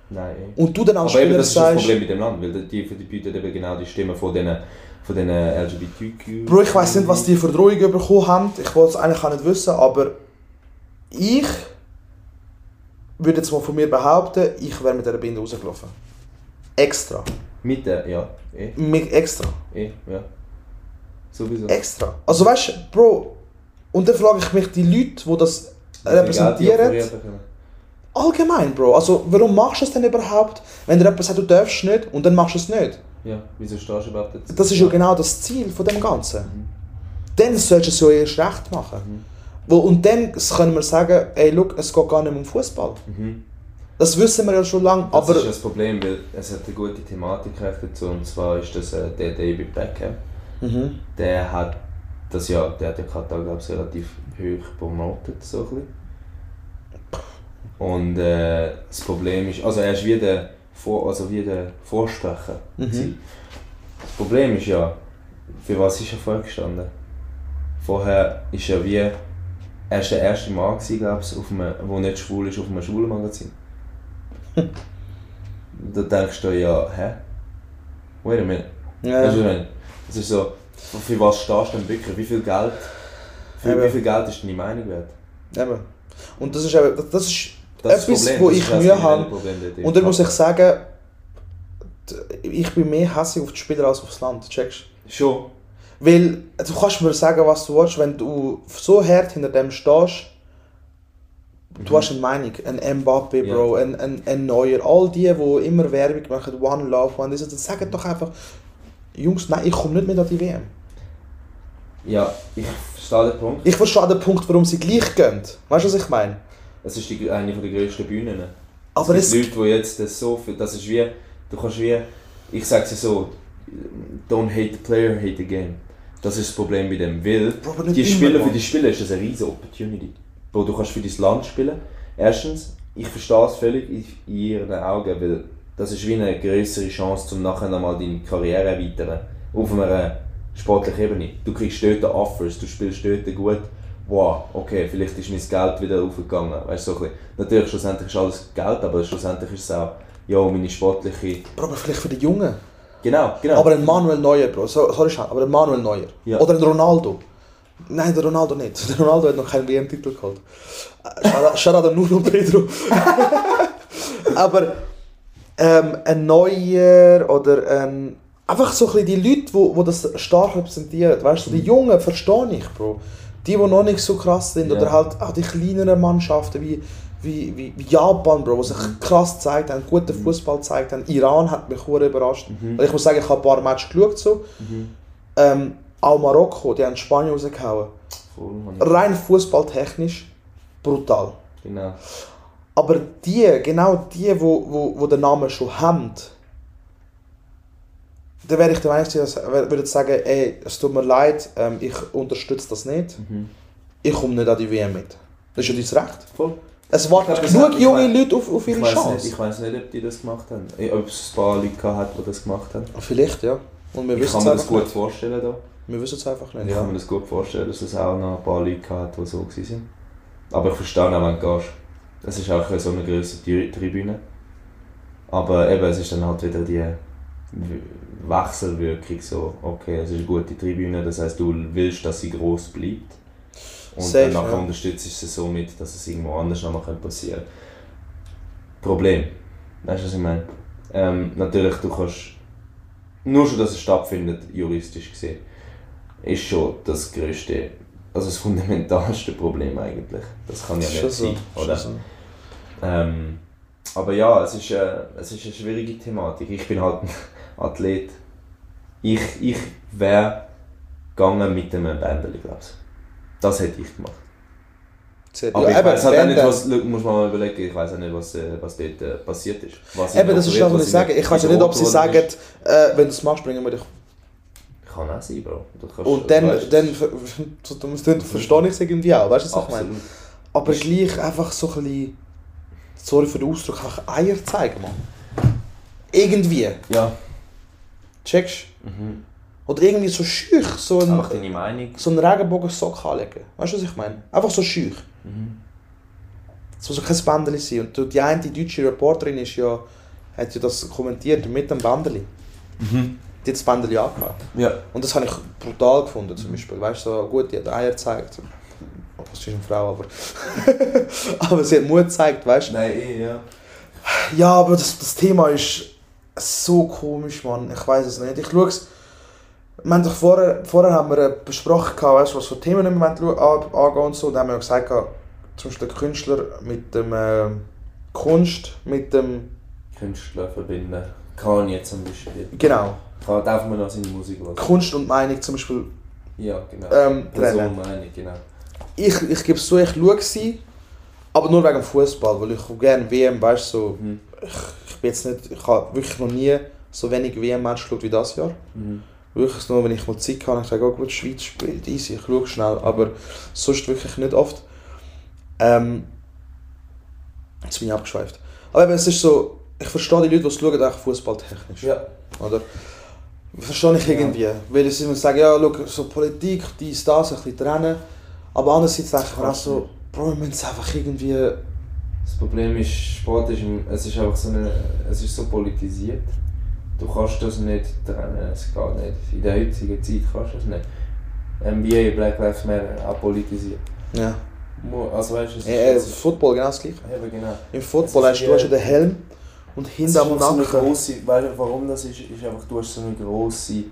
Nein. Und du dann als Aber eben, Spieler das ist das Problem mit dem Land, weil die, die bieten eben genau die Stimmen von diesen von den LGBTQ. Bro, ich weiß nicht, was die für Drohungen bekommen haben. Ich wollte es eigentlich auch nicht wissen, aber ich würde jetzt mal von mir behaupten, ich wäre mit dieser Binde rausgelaufen. Extra. Mit der, ja, eh, Mit extra. eh, ja. Sowieso. Extra. Also weißt du, Bro, und dann frage ich mich, die Leute, die das repräsentieren, allgemein, Bro, also warum machst du es denn überhaupt, wenn dir jemand sagt, du darfst nicht und dann machst du es nicht? Ja, wieso stehst du überhaupt jetzt? Das ist ja genau das Ziel von dem Ganzen. Mhm. Dann solltest du es ja erst recht machen. Wo, und dann können wir sagen, ey, look, es geht gar nicht mehr um Fußball. Mhm. Das wissen wir ja schon lange, Das aber ist das Problem, weil es hat eine gute Thematik dazu und zwar ist das äh, der David Beckham. Mhm. Der hat das ja, der hat ja Katar glaube ich relativ hoch promotet so ein bisschen. Und äh, das Problem ist, also er ist wie der, Vor, also wie der Vorsprecher. Mhm. Das Problem ist ja, für was ist er vorher gestanden? Vorher ist er wie, er ist der erste Mann glaube ich, auf einem, der nicht schwul ist, auf einem schwulen Magazin. Da denkst du ja, hä? Wait a minute. ja, Weißt du, was? Es ist so, für was stehst du denn wirklich? Wie viel Geld, für wie viel Geld ist deine Meinung wert? eben. Und das ist, eben, das- ist Das etwas, das Problem, wo das ich Mühe habe. Und dann muss ich sagen, ich bin mehr hässlich auf die Spieler als aufs Land, checkst Schon. Weil du kannst mir sagen, was du willst, wenn du so hart hinter dem stehst, du hast eine Meinung, ein Mbappé, Ja. Bro, ein, ein, ein Neuer, all die, die immer Werbung machen, One Love, One this, dann sagen doch einfach, Jungs, nein, ich komme nicht mehr an die WM. Ja, ich verstehe den Punkt. Ich verstehe den Punkt, warum sie gleich gehen. Weißt du, was ich meine? Es ist die, eine der grössten Bühnen. Aber es es, gibt Leute, die jetzt das so viel, das ist wie, du kannst wie, ich sage es so, don't hate the player, hate the game. Das ist das Problem bei dem, weil Bro, die Spieler, für die Spieler ist das eine riesige Opportunity. Bro, du kannst für dein Land spielen. Erstens, ich verstehe es völlig in, ihren Augen, weil Das ist wie eine größere Chance, um nachher nochmal deine Karriere erweitern. Auf einer sportlichen Ebene. Du kriegst dort Offers, du spielst dort gut. Wow, okay, vielleicht ist mein Geld wieder aufgegangen. Weißt, so ein bisschen. Natürlich, schlussendlich ist alles Geld, aber schlussendlich ist es auch ja, meine sportliche... Bro, aber vielleicht für die Jungen. Genau, genau. Aber ein Manuel Neuer, Bro. So, sorry, aber ein Manuel Neuer. Ja. Oder ein Ronaldo. Nein, der Ronaldo nicht. Der Ronaldo hat noch keinen WM-Titel geholt. Shoutout an Nuno Pedro. aber ähm, ein Neuer oder ein... Einfach so ein die Leute, die, die das stark repräsentieren. Weißt du, die Jungen verstehe ich, Bro. Die, die noch nicht so krass sind. Ja. Oder halt auch die kleineren Mannschaften wie, wie, wie, wie Japan, Bro, die sich krass gezeigt haben, guten Fußball gezeigt haben. Iran hat mich überrascht. Weil ich muss sagen, ich habe ein paar Matches geschaut. So. Ähm, auch Marokko, die haben Spanien rausgehauen. Rein fußballtechnisch brutal. Genau. Aber die, genau die, wo, wo, wo den Namen schon haben, dann wäre ich der Meinung, dass würde sagen, ey, es tut mir leid, ähm, ich unterstütze das nicht. Ich komme nicht an die WM mit. Das ist ja dein Recht. Voll. Es warten Ich genug ich junge mein- Leute auf, auf Ich ihre nicht, Chance. ich weiß nicht, ob die das gemacht haben. Ob es ein paar Leute hat, die das gemacht haben. Vielleicht, ja. Und wir Ich kann mir das gut nicht. vorstellen. Da. Wir wissen es einfach nicht. Ich kann mir das gut vorstellen, dass es auch noch ein paar Leute hat, die so waren. Aber ich verstehe auch, wenn du gehst. Es ist auch so eine Tri- Tribüne. Aber eben, es ist dann halt wieder die Wechselwirkung so, okay, es ist eine gute Tribüne, das heißt du willst, dass sie groß bleibt. Und Safe, dann nachher ja. unterstützt du sie so mit, dass es irgendwo anders noch mal passieren kann. Problem. Weißt du, was ich meine? Ähm, natürlich, du kannst. Nur schon, dass es stattfindet, juristisch gesehen, ist schon das größte, also das fundamentalste Problem eigentlich. Das kann ja Ist nicht so. sein, Ist oder? so. Ähm, aber ja, es ist, äh, es ist eine schwierige Thematik. Ich bin halt ein Athlet. Ich, ich wäre gegangen mit einem Bändeli, glaube ich. Das hätte ich gemacht. Sehr- Aber ich weiß halt auch nicht, Bänder- was, muss man mal überlegen, ich weiß auch nicht, was, äh, was dort äh, passiert ist. Was Eben, das ist das, was ich sage. Ich weiß ja nicht, ob sie sagen, äh, wenn du es machst, bringen wir dich. Kann auch sein, Bro. Kannst, Und dann, weißt, dann, so, verstehe ich es irgendwie auch. Weißt du, was ich meine? absolut. Aber gleich einfach so ein bisschen, sorry für den Ausdruck, einfach Eier zeigen, Mann. Irgendwie. Ja. Checkst Mhm. Oder irgendwie so schüch, so ein, Einfach deine Meinung. so einen Regenbogensock anlegen. Weißt du, was ich meine? Einfach so schüch. Mhm. Es soll so kein Bändeli sein. Und die eine die deutsche Reporterin ist ja, hat ja das kommentiert mit dem Bändeli. Mhm. Die hat das Bändeli angehabt. Ja. Und das habe ich brutal gefunden, zum Beispiel. Weißt du, so, gut, die hat Eier gezeigt. Oh, Das ist eine Frau, aber. aber sie hat Mut gezeigt, weißt du? Nein, eh, ja. Ja, aber das, das Thema ist so komisch, Mann. Ich weiß es nicht. Ich schaue es. Wir haben doch vorher, vorher haben wir äh, besprochen, gehabt, weißt, was für Themen wir im Moment angehen und so. Und dann haben wir gesagt, zum Beispiel der Künstler mit dem äh, Kunst, mit dem. Künstler verbinden. Kanye zum Beispiel. Genau. Kann, darf man noch seine Musik hören? Kunst und Meinung zum Beispiel. Ja, genau. Ähm, Person meine ich, genau. Ich, ich gebe es zu, ich schaue sie, aber nur wegen dem Fußball, weil ich gerne WM, weißt so, Mhm. ich, ich bin jetzt nicht, ich habe wirklich noch nie so wenig WM-Match geschaut wie das Jahr. Mhm. Wirklich nur, wenn ich mal Zeit habe, ich sage, oh gut, die Schweiz spielt easy, ich schaue schnell, aber sonst wirklich nicht oft. Ähm, jetzt bin ich abgeschweift. Aber eben, es ist so, ich verstehe die Leute, die es schauen, auch fußballtechnisch. Ja. Oder? Verstehe ich irgendwie. Weil sie immer sagen, ja, schau, so Politik, dies, das, ein bisschen trennen. Aber andererseits denke ich mir auch so, Bro, wir müssen es einfach irgendwie... Das Problem ist, Sport ist, es ist einfach so eine, es ist so politisiert. Du kannst das nicht trennen, es geht nicht. In der heutigen Zeit kannst du das nicht. NBA, Black Lives Matter, auch politisiert. Ja. Also weißt du, es Äh, es Football genau das gleiche. eben genau. Im Football hast ist du, hast ja den Helm und ist am einfach so eine Nacken. grosse, weißt du, warum das ist, ist einfach, du hast so eine grosse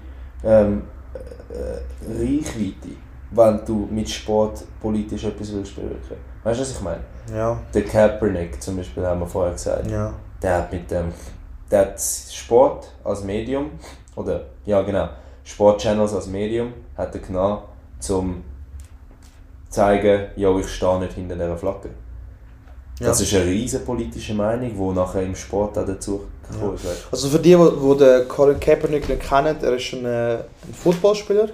ähm, äh, Reichweite, wenn du mit Sport politisch etwas willst bewirken. Weißt du, was ich meine? Ja, Der Kaepernick zum Beispiel, haben wir vorher gesagt, ja. der hat mit dem, der hat Sport als Medium, oder, ja genau, Sportchannels als Medium, hat er genommen, um zu zeigen, ja, ich stehe nicht hinter dieser Flagge. Das Ja. ist eine riesige politische Meinung, die nachher im Sport auch dazu gekommen ist. du. Also für die, die, den Colin Kaepernick nicht kennen, er ist ein, äh, ein Footballspieler.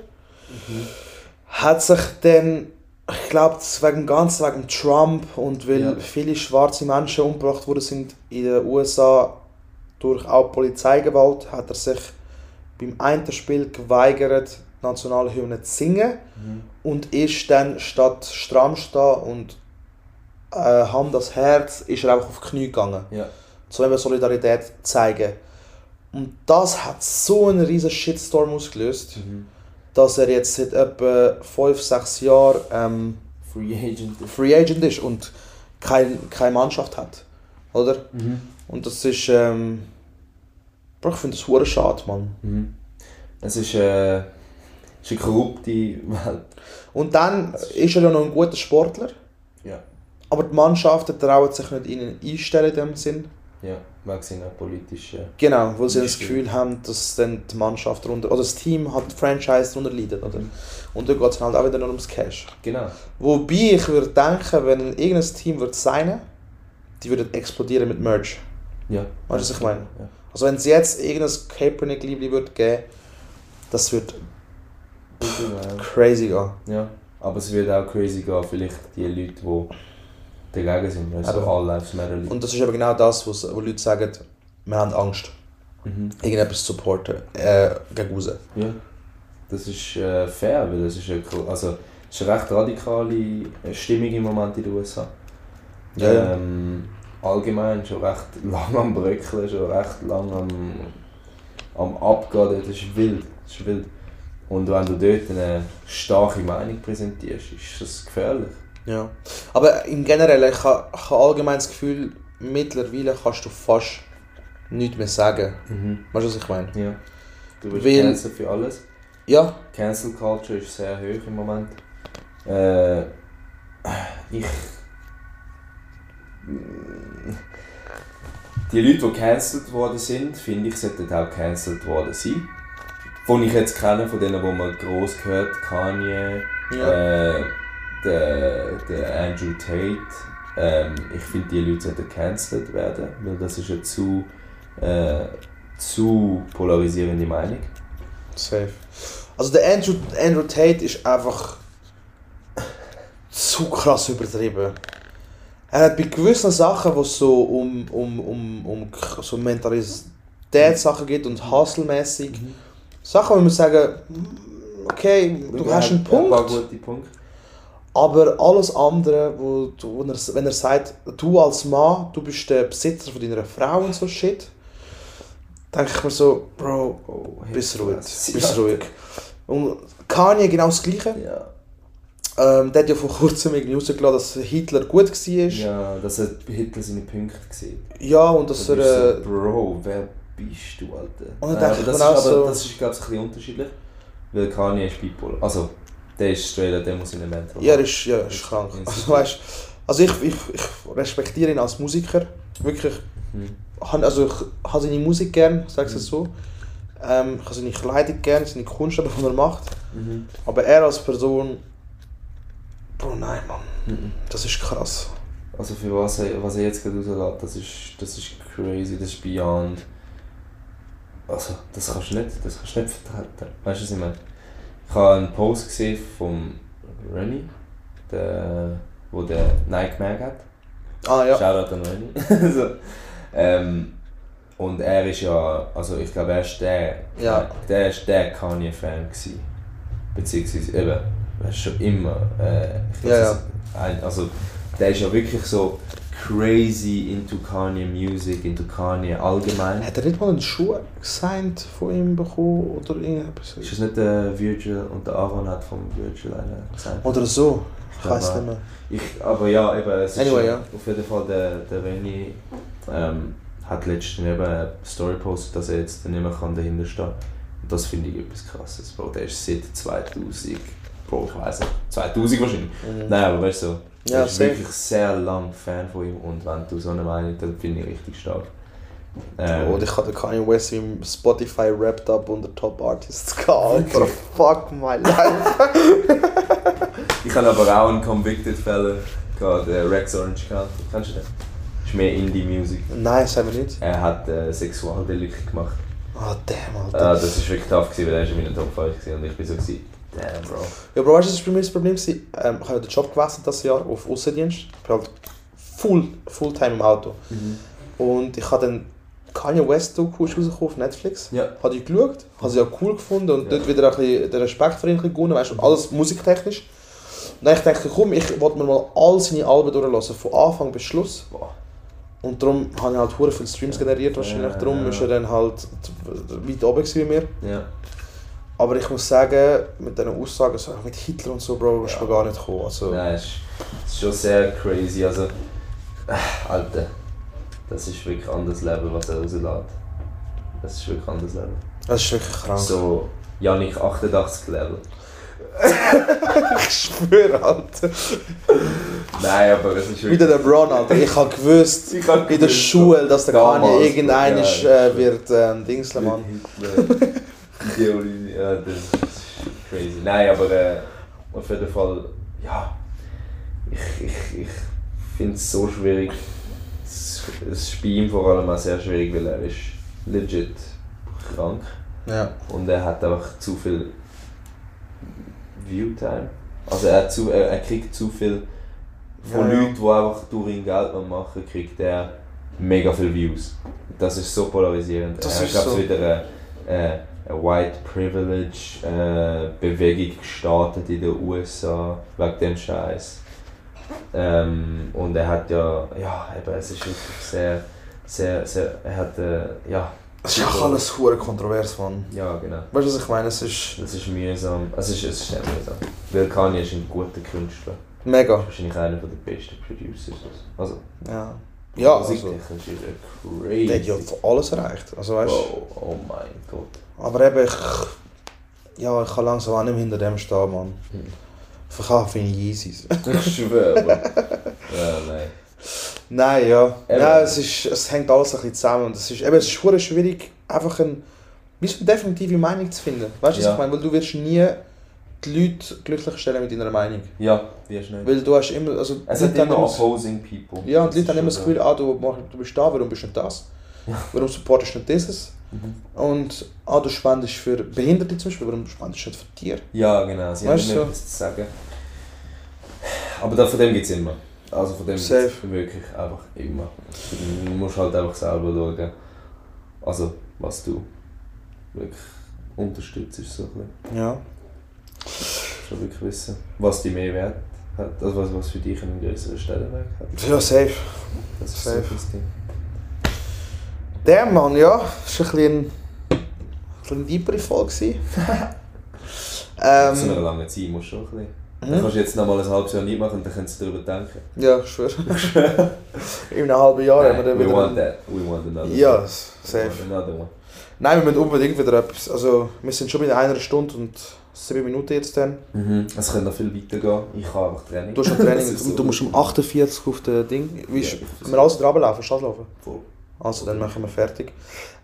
Hat sich dann, ich glaube, wegen ganz wegen Trump und weil Ja. viele schwarze Menschen umgebracht worden sind in den USA durch auch Polizeigewalt hat er sich beim einen Spiel geweigert, die Nationalhymne zu singen und ist dann statt stramm stehen und äh, Hand das Herz, ist er einfach auf die Knie gegangen. Ja. So eben Solidarität zeigen. Und das hat so einen riesen Shitstorm ausgelöst, Mhm. dass er jetzt seit etwa 5, 6 Jahren ähm, Free Agent. Free Agent ist und kein, keine Mannschaft hat. Oder? Mhm. Und das ist. Ähm, ich finde das hure schade, Mann. Mhm. Es ist, äh, es ist eine korrupte Welt. Und dann ist er ja noch ein guter Sportler, Ja. Aber die Mannschaften trauen sich nicht ihnen einstellen in dem Sinn. Ja, wegen seiner politischen. Genau, weil sie das. Gefühl haben, dass dann die Mannschaft darunter, oder das Team hat die Franchise darunter leidet. Oder? Und dann geht es halt auch wieder nur ums Cash. Genau. Wobei ich würde denken, wenn irgendein Team würde signen, die würden explodieren mit Merch. Ja. Weißt du, was ich meine? Ja. Also wenn es jetzt irgendein Kaepernick-Liebli würde geben, das wird crazy gehen. Ja. Aber es wird auch crazy gehen, vielleicht die Leute, die dagegen sind. Also Aber- All Lives Matter. Und das ist aber genau das, was- wo Leute sagen, wir haben Angst, Mhm. irgendetwas zu supporten, äh, gegen raus. Ja. Das ist äh, fair, weil es ist, eine, also, es ist eine recht radikale äh, Stimmung im Moment in den USA. Ja, ja. Ähm, allgemein schon recht lang am Bröckeln, schon recht lang am, am Abgehen. Das ist wild. Das ist wild. Und wenn du dort eine starke Meinung präsentierst, ist das gefährlich. Ja. Aber im Generellen, ich habe, ich habe allgemein das Gefühl, mittlerweile kannst du fast nichts mehr sagen. Weißt du, was ich meine? Ja. Du bist Weil- Cancel für alles. Ja, Cancel Culture ist sehr hoch im Moment. Äh, ich. Die Leute, die cancelled worden sind, finde ich, sollten auch cancelled worden sein. Von ich jetzt kenne, von denen, die man gross gehört, Kanye, Ja. äh, der, der Andrew Tate. Ähm, ich finde, die Leute sollten cancelled werden, weil das ist eine zu, äh, zu polarisierende Meinung. safe. Also der Andrew, Andrew Tate ist einfach zu krass übertrieben. Er hat bei gewissen Sachen, wo es so um, um, um, um so Mentalitätssachen geht und hustle-mäßig, Sachen, wo man sagen, okay, du hast einen hat Ein paar Punkt, gute Punkte. Aber alles andere, wo, du- wo er, wenn er sagt, du als Mann, du bist der Besitzer von deiner Frau und so shit, denke ich mir so, Bro, Oh, bist ruhig, bist ruhig. Und Kanye genau das Gleiche. Ja. Ähm, der hat ja vor kurzem irgendwie rausgelassen, dass Hitler gut war. Ja, ja, dass er Hitler seine Punkte gesehen und dass Da er... du Äh, so, Bro, wer bist du, Alter? Und dann Nein, denke ich das, ist, aber so- das ist, glaube ich, ein bisschen unterschiedlich. Weil Kanye ist bipolar. Also, der ist straight, der muss in den Mental. ja, er ist, ja, ist krank. Also, weißt, also ich, ich, ich respektiere ihn als Musiker. Wirklich. Mhm. Also ich habe seine Musik gern, sag es so. Ähm, ich habe seine Kleidung gern, seine Kunst, aber, die er macht. Mhm. Aber er als Person... Bro, nein, Mann. Mhm. Das ist krass. Also für was er, was er jetzt gerade rauslässt, das ist, das ist crazy, das ist beyond. Also, das kannst du nicht, das kannst du nicht vertreten. Weißt du, was ich meine? Ich habe einen Post gesehen vom Rennie, der, wo der Nike Mag hat. Ah ja. Shoutout an Rennie. so. ähm, und er ist ja, also ich glaube, er ist der, Ja. der ist der Kanye-Fan gewesen. Beziehungsweise eben, er ist schon immer, äh, ich glaub, Ja, ist ein, also der ist ja wirklich so crazy into Kanye Music, into Kanye allgemein. Hat er nicht mal einen Schuh gesigned von ihm bekommen oder irgendetwas? Ist das nicht der Virgil und der Aaron hat vom Virgil einen gesagt? Oder so. Ich weiß aber- nicht mehr. Ich, aber ja, eben, es ist Anyway, ja, ja. auf jeden Fall der, der Renny ähm, hat letztens eben eine Story gepostet, dass er jetzt nicht mehr kann dahinter stehen kann. Und das finde ich etwas krasses, Bro. Der ist seit 2000, Bro, ich weiß nicht, 2000 wahrscheinlich. Nein, aber weißt du, so, Ja, ist safe. wirklich sehr lang Fan von ihm und wenn du so eine Meinung dann finde ich richtig stark. Ähm, Und ich hatte Kanye West im Spotify Wrapped Up unter Top Artists gehabt. Alter, fuck my life. Ich habe aber auch einen Convicted Fella gehabt, der Rex Orange gehabt. Kennst du den? Ist mehr Indie-Music. Nein, sagen wir nicht. Er hat äh, Sexualdelikte gemacht. Ah, damn, Äh, Alter. das war wirklich tough, gewesen, weil er ist in meiner Top 5 gewesen und ich bin so gewesen, damn bro. Ja, Bro, weißt du, was bei mir das Problem war? Ähm, ich habe den Job gewechselt das Jahr auf Aussendienst. Ich bin halt full, Fulltime im Auto. Und ich habe dann Kanye West Doku ist rausgekommen auf Netflix. Ja. Habe ich geschaut, habe sie ja cool gefunden und Ja. dort wieder ein bisschen den Respekt für ihn gewonnen, weißt du, alles musiktechnisch. Und dann ich dachte, komm, ich wollte mir mal all seine Alben durchlassen, von Anfang bis Schluss. Und darum habe ich halt hure viele Streams generiert wahrscheinlich, Ja, darum ja. ist er dann halt weit oben bei mir. Ja. Aber ich muss sagen, mit diesen Aussagen, so mit Hitler und so, Bro, ist Ja. man gar nicht gekommen. Also, Nein, es ist, schon sehr crazy. Also, äh, Alter, das ist wirklich ein anderes Level, was er rauslässt. Das ist wirklich ein anderes Level. das ist wirklich krank. So, Janik 88 Level. Ich schwöre, Alter. Nein, aber es ist Wie der LeBron, Alter. Ich habe gewusst, Ich hab in der gewusst, Schule, dass der Kanye irgendeiner äh, wird ähm, Dingsle, Mann. Ja, das ist crazy. Nein, aber äh, auf jeden Fall, ja, ich, ich, ich finde es so schwierig. Es ist bei ihm vor allem auch sehr schwierig, weil er ist legit krank Ja. und er hat einfach zu viel Viewtime. Also er, zu, er, er kriegt zu viel von Ja. Leuten, die einfach durch ihn Geld machen, kriegt er mega viele Views. Das ist so polarisierend. Das er ist so. wieder eine, eine, eine White Privilege äh, Bewegung gestartet in den USA wegen dem Scheiß. Ähm, und er hat ja, ja, eben, es ist wirklich sehr, sehr, sehr, er hat, äh, ja, Es ist auch alles hure kontrovers, Mann. ja, genau. Weißt du, was ich meine? Es ist Das ist mühsam. Es ist, es ist sehr mühsam. Weil Kanye ist ein guter Künstler. mega. Wahrscheinlich einer der besten Producers. Also, Ja. Ja, also. musiktechnisch ist er crazy. Der hat ja alles erreicht. Also, weißt du. oh, mein Gott. Aber eben, ich. Ja, ich kann langsam auch nicht mehr hinter dem stehen, Mann. Hm. Verkaufe ich Yeezys. Ich schwöre. ja, nein. Nein, ja. Eben. ja es, ist, es hängt alles ein bisschen zusammen. Und es ist, eben, es ist schwierig, einfach ein, wie eine definitive Meinung zu finden. Weißt du, was Ja. ich meine? Weil du wirst nie die Leute glücklich stellen mit deiner Meinung. Ja, wie schnell. Weil du hast immer. Also, Es haben immer immer opposing people. Ja, und die Leute haben immer das Gefühl, ah, du, du bist da, warum bist du nicht das? Ja. Warum supportest du nicht dieses? Mhm. Und ah, du spendest für Behinderte zum Beispiel, warum spendest du nicht für Tiere? Ja, genau. Sie haben Weißt immer du? etwas zu sagen. Aber da, von dem gibt es immer. Also von dem Safe. gibt's wirklich einfach immer. Du musst halt einfach selber schauen, also was du wirklich unterstützt, ist so ein bisschen. Ja. Schon wirklich wissen, was die mehr Wert hat, also was, was für dich einen größeren Stellenwert hat. Ja, safe. Das ist Safe. so das Ding. Der Mann, ja, ist ein bisschen, ein deepere Folge. Ähm, so einer langen Zeit musst du schon ein bisschen. Dann mhm. kannst du jetzt noch mal ein halbes Jahr nicht machen und dann kannst du darüber denken. ja, ich schwöre. In einem halben Jahr haben wir dann we wieder... want that. We want another Ja, one. We safe. another one. Nein, wir müssen unbedingt wieder etwas. Also, wir sind schon bei einer Stunde und sieben Minuten jetzt dann. Mhm. Es könnte noch viel weiter gehen. Ich habe einfach Training. Du hast ein Training, so du musst um 48 auf das Ding. Wie Ja, ich wir alles dran laufen, Stadt laufen? Voll. Also, dann machen wir fertig.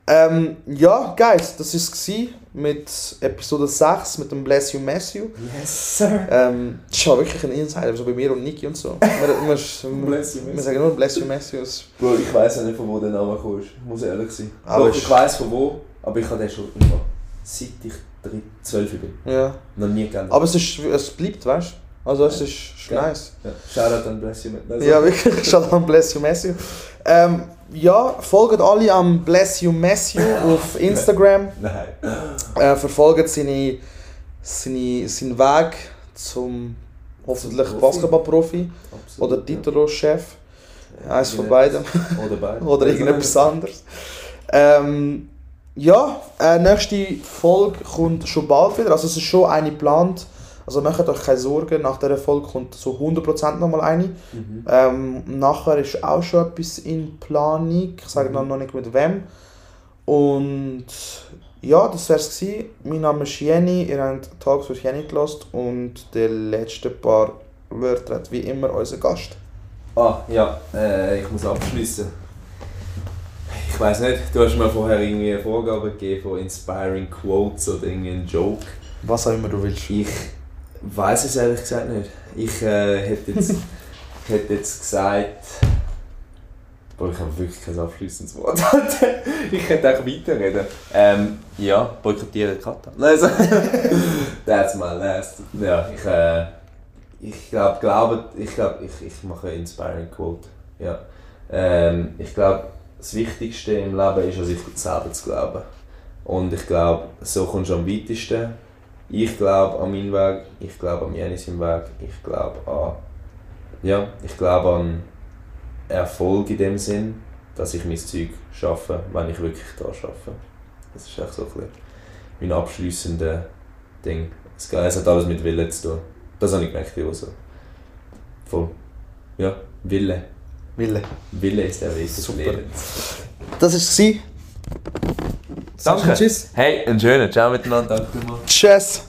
Ähm, ja, guys, das war es mit Episode 6 mit dem Bless You Matthew. Yes, sir. Ähm, das ist ja wirklich ein Insider, so bei mir und Niki und so. Wir, wir, Bless you, wir sagen nur Bless You Matthew. Bro, ich weiss ja nicht, von wo der Name kommt. Muss ehrlich sein. Aber Doch, ich- ich weiss von wo, aber ich habe den schon immer, seit ich 12 bin, Ja. noch nie geändert. Aber es, ist, es bleibt, weißt du? Also, es ist, ist Ja. nice. Ja. Shoutout an Bless You. Also, Ja, wirklich. Schaut an Bless You Matthew. Ähm, ja, folgt alle am Bless You Matthew auf Instagram. Nein. Äh, verfolgt seine, seine, seinen Weg zum hoffentlich. Basketballprofi oder Titulo-Chef. ja. Eins von beiden. Oder beide. oder irgendetwas anderes. Ähm, ja, äh, nächste Folge kommt schon bald wieder. Also es ist schon eine geplant. Also macht euch keine Sorgen, nach dieser Folge kommt so 100% nochmal eine. Mhm. Ähm, nachher ist auch schon etwas in Planung. Ich sage dann noch nicht mit wem. Und ja, das wäre es. Mein Name ist Jenny, ihr habt Talks für Jenny gelost und der letzte paar Wörter hat wie immer unser Gast. Ah, ja, äh, ich muss abschließen. Ich weiß nicht, du hast mir vorher irgendwie eine Vorgabe gegeben von Inspiring Quotes oder irgendeinen Joke. Was auch immer du willst. Ich weiß es ehrlich gesagt nicht. Ich äh, hätte, jetzt, hätte jetzt gesagt. Boah, ich habe wirklich kein abschließendes Wort. ich hätte auch weiterreden. Ähm, ja, boykottiere Kata. Nein, also, that's my last. Ja, ich, äh, ich glaube, glaube, ich, glaub, ich, ich mache Inspiring Quote. Ja. Ähm, ich glaube, das Wichtigste im Leben ist, an sich selber zu glauben. Und ich glaube, so kommst du am weitesten. Ich glaube an meinen Weg, ich glaube an Janis Weg, ich glaube an. Ja, ich glaube an Erfolg in dem Sinn, dass ich mein Zeug schaffe, wenn ich wirklich da schaffe. Das ist echt so ein bisschen mein abschließendes Ding. Es hat alles mit Wille zu tun. Das habe ich gemerkt, wie so. Voll. Ja, Wille. Wille. Wille ist der Weg des Super. Lebens. Das war es. Danke. Tschüss. Hey, einen schönen Ciao miteinander. Danke vielmals. Tschüss.